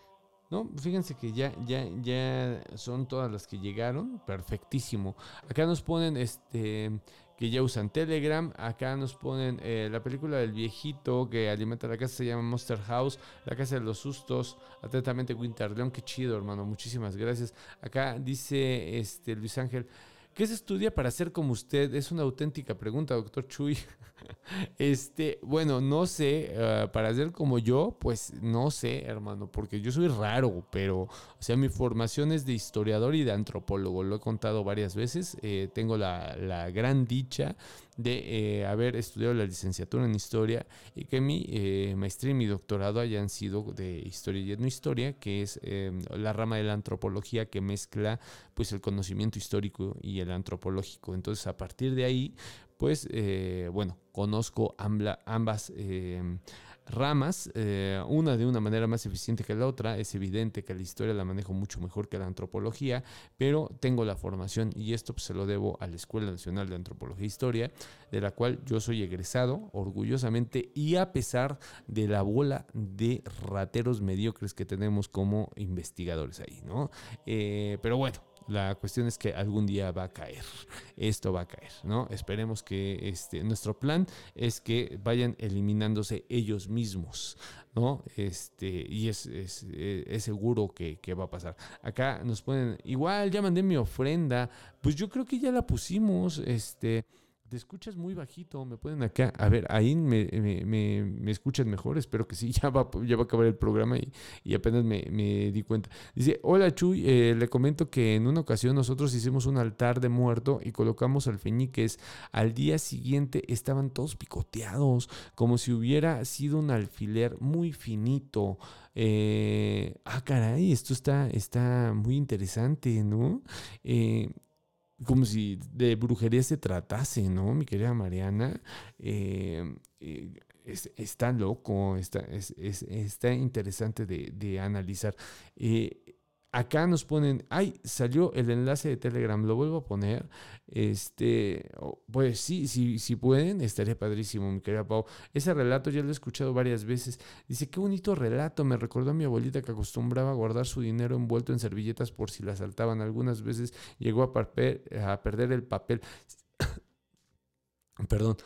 No, fíjense que ya, ya, ya son todas las que llegaron. Perfectísimo. Acá nos ponen este que ya usan Telegram. Acá nos ponen eh, la película del viejito que alimenta la casa, se llama Monster House, la casa de los sustos. Atentamente, Winter León. Qué chido, hermano. Muchísimas gracias. Acá dice este Luis Ángel. ¿Qué se estudia para ser como usted? Es una auténtica pregunta, doctor Chuy. este, bueno, no sé, eh, para ser como yo, pues no sé, hermano, porque yo soy raro, pero, o sea, mi formación es de historiador y de antropólogo, lo he contado varias veces. Eh, tengo la, la gran dicha de eh, haber estudiado la licenciatura en historia y que mi eh, maestría y mi doctorado hayan sido de historia y etnohistoria, que es em, la rama de la antropología que mezcla pues el conocimiento histórico y el antropológico. Entonces a partir de ahí pues eh, bueno, conozco ambas em, ramas, eh, una de una manera más eficiente que la otra. Es evidente que la historia la manejo mucho mejor que la antropología, pero tengo la formación y esto pues, se lo debo a la Escuela Nacional de Antropología e Historia, de la cual yo soy egresado orgullosamente y a pesar de la bola de rateros mediocres que tenemos como investigadores ahí, ¿no? Eh, pero bueno, la cuestión es que algún día va a caer. Esto va a caer, ¿no? Esperemos que este, nuestro plan es que vayan eliminándose ellos mismos, ¿no? Este, y es, es, seguro que, que, va a pasar. Acá nos ponen, igual ya mandé mi ofrenda, pues yo creo que ya la pusimos, este. Te escuchas muy bajito, me pueden acá. A ver, ahí me, me, escuchan mejor, espero que sí, ya va, ya va a acabar el programa y, y apenas me, di cuenta. Dice, hola Chuy, eh, le comento que en una ocasión nosotros hicimos un altar de muerto y colocamos alfeñiques. Al día siguiente estaban todos picoteados, como si hubiera sido un alfiler muy finito. Eh, ah, caray, esto está, está muy interesante, ¿no? Eh, como si de brujería se tratase, ¿no? Mi querida Mariana. Eh, está loco, está, es, está interesante de, de analizar. Acá nos ponen, ay, salió el enlace de Telegram, lo vuelvo a poner. Este, pues sí, sí, si pueden, estaría padrísimo, mi querida Pau. Ese relato ya lo he escuchado varias veces. Dice, qué bonito relato, me recordó a mi abuelita que acostumbraba guardar su dinero envuelto en servilletas por si la saltaban. Algunas veces llegó a, a perder el papel. Perdón.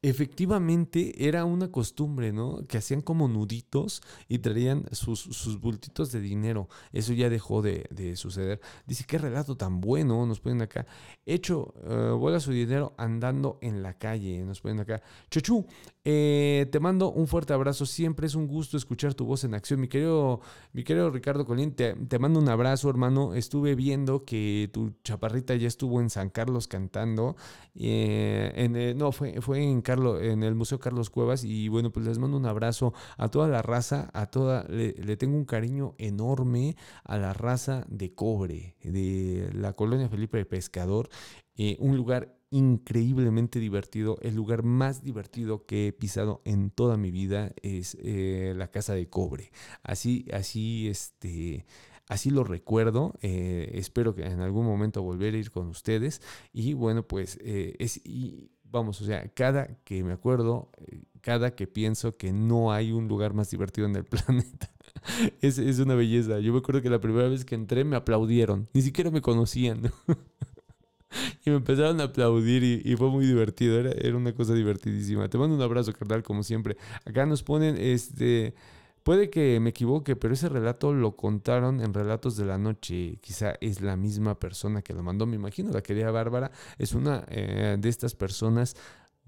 Efectivamente era una costumbre, ¿no? Que hacían como nuditos y traían sus, sus bultitos de dinero. Eso ya dejó de, suceder. Dice, qué relato tan bueno, nos ponen acá. Hecho, uh, su dinero andando en la calle, nos ponen acá. Chuchu, eh, te mando un fuerte abrazo. Siempre es un gusto escuchar tu voz en acción. Mi querido, mi querido Ricardo Colín, te, mando un abrazo, hermano. Estuve viendo que tu chaparrita ya estuvo en San Carlos cantando. Eh, en, no, fue, fue en Carlos, en el Museo Carlos Cuevas. Y bueno, pues les mando un abrazo a toda la raza, a toda, le, tengo un cariño enorme a la raza de cobre, de la colonia Felipe de Pescador. Eh, un lugar increíblemente divertido. El lugar más divertido que he pisado en toda mi vida es eh, la casa de cobre. Así, así, este, así lo recuerdo. espero que en algún momento volver a ir con ustedes. Y bueno, pues es vamos, o sea, cada que me acuerdo, eh, cada que pienso que no hay un lugar más divertido en el planeta, es, es, una belleza. Yo me acuerdo que la primera vez que entré me aplaudieron, ni siquiera me conocían. y me empezaron a aplaudir y, fue muy divertido, era, era, una cosa divertidísima. Te mando un abrazo, carnal, como siempre. Acá nos ponen este... Puede que me equivoque, pero ese relato lo contaron en Relatos de la Noche. Quizá es la misma persona que lo mandó, me imagino. La querida Bárbara es una eh, de estas personas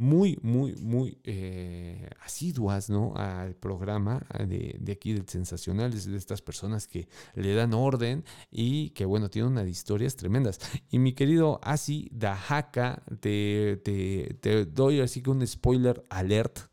muy, muy, muy eh, asiduas ¿no? al programa de, aquí del Sensacional, de estas personas que le dan orden y que, bueno, tienen unas historias tremendas. Y mi querido Asi Dahaka, te, te, te doy así que un spoiler alert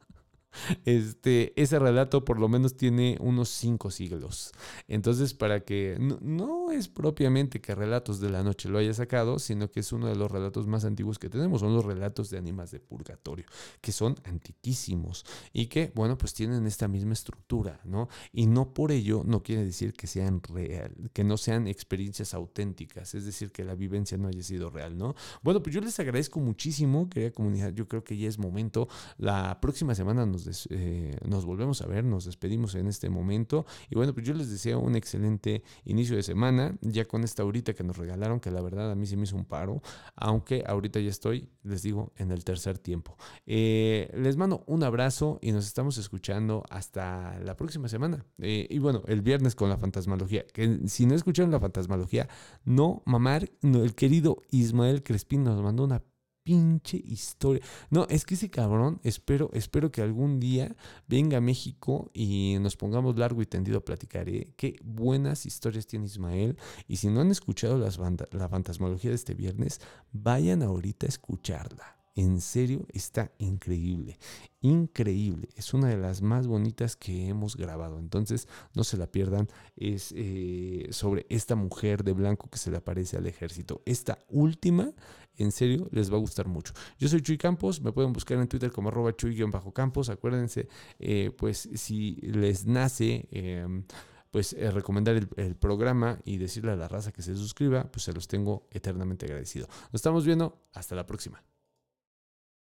este, ese relato por lo menos tiene unos cinco siglos. Entonces, para que no, es propiamente que Relatos de la Noche lo haya sacado, sino que es uno de los relatos más antiguos que tenemos. Son los relatos de ánimas de purgatorio, que son antiquísimos y que, bueno, pues tienen esta misma estructura, ¿no? Y no por ello no quiere decir que sean real, que no sean experiencias auténticas, es decir, que la vivencia no haya sido real, ¿no? Bueno, pues yo les agradezco muchísimo, querida comunidad. Yo creo que ya es momento. La próxima semana nos eh, nos, volvemos a ver, nos despedimos en este momento. Y bueno, pues yo les deseo un excelente inicio de semana, ya con esta ahorita que nos regalaron, que la verdad a mí se me hizo un paro, aunque ahorita ya estoy, les digo, en el tercer tiempo. Eh, les mando un abrazo y nos estamos escuchando hasta la próxima semana. Eh, y bueno, el viernes con la fantasmalogía, que si no escucharon la fantasmalogía, no mamar, el querido Ismael Crespín nos mandó una pinche historia. No, es que ese cabrón, espero, espero que algún día venga a México y nos pongamos largo y tendido a platicar. ¿eh? Qué buenas historias tiene Ismael. Y si no han escuchado las la fantasmología de este viernes, vayan ahorita a escucharla. En serio, está increíble. Increíble. Es una de las más bonitas que hemos grabado. Entonces, no se la pierdan. Es eh, sobre esta mujer de blanco que se le aparece al ejército. Esta última, en serio, les va a gustar mucho. Yo soy Chuy Campos. Me pueden buscar en Twitter como arroba chuy-campos. Acuérdense, eh, pues si les nace... Em, pues eh, recomendar el, el, programa y decirle a la raza que se suscriba, pues se los tengo eternamente agradecido. Nos estamos viendo, hasta la próxima.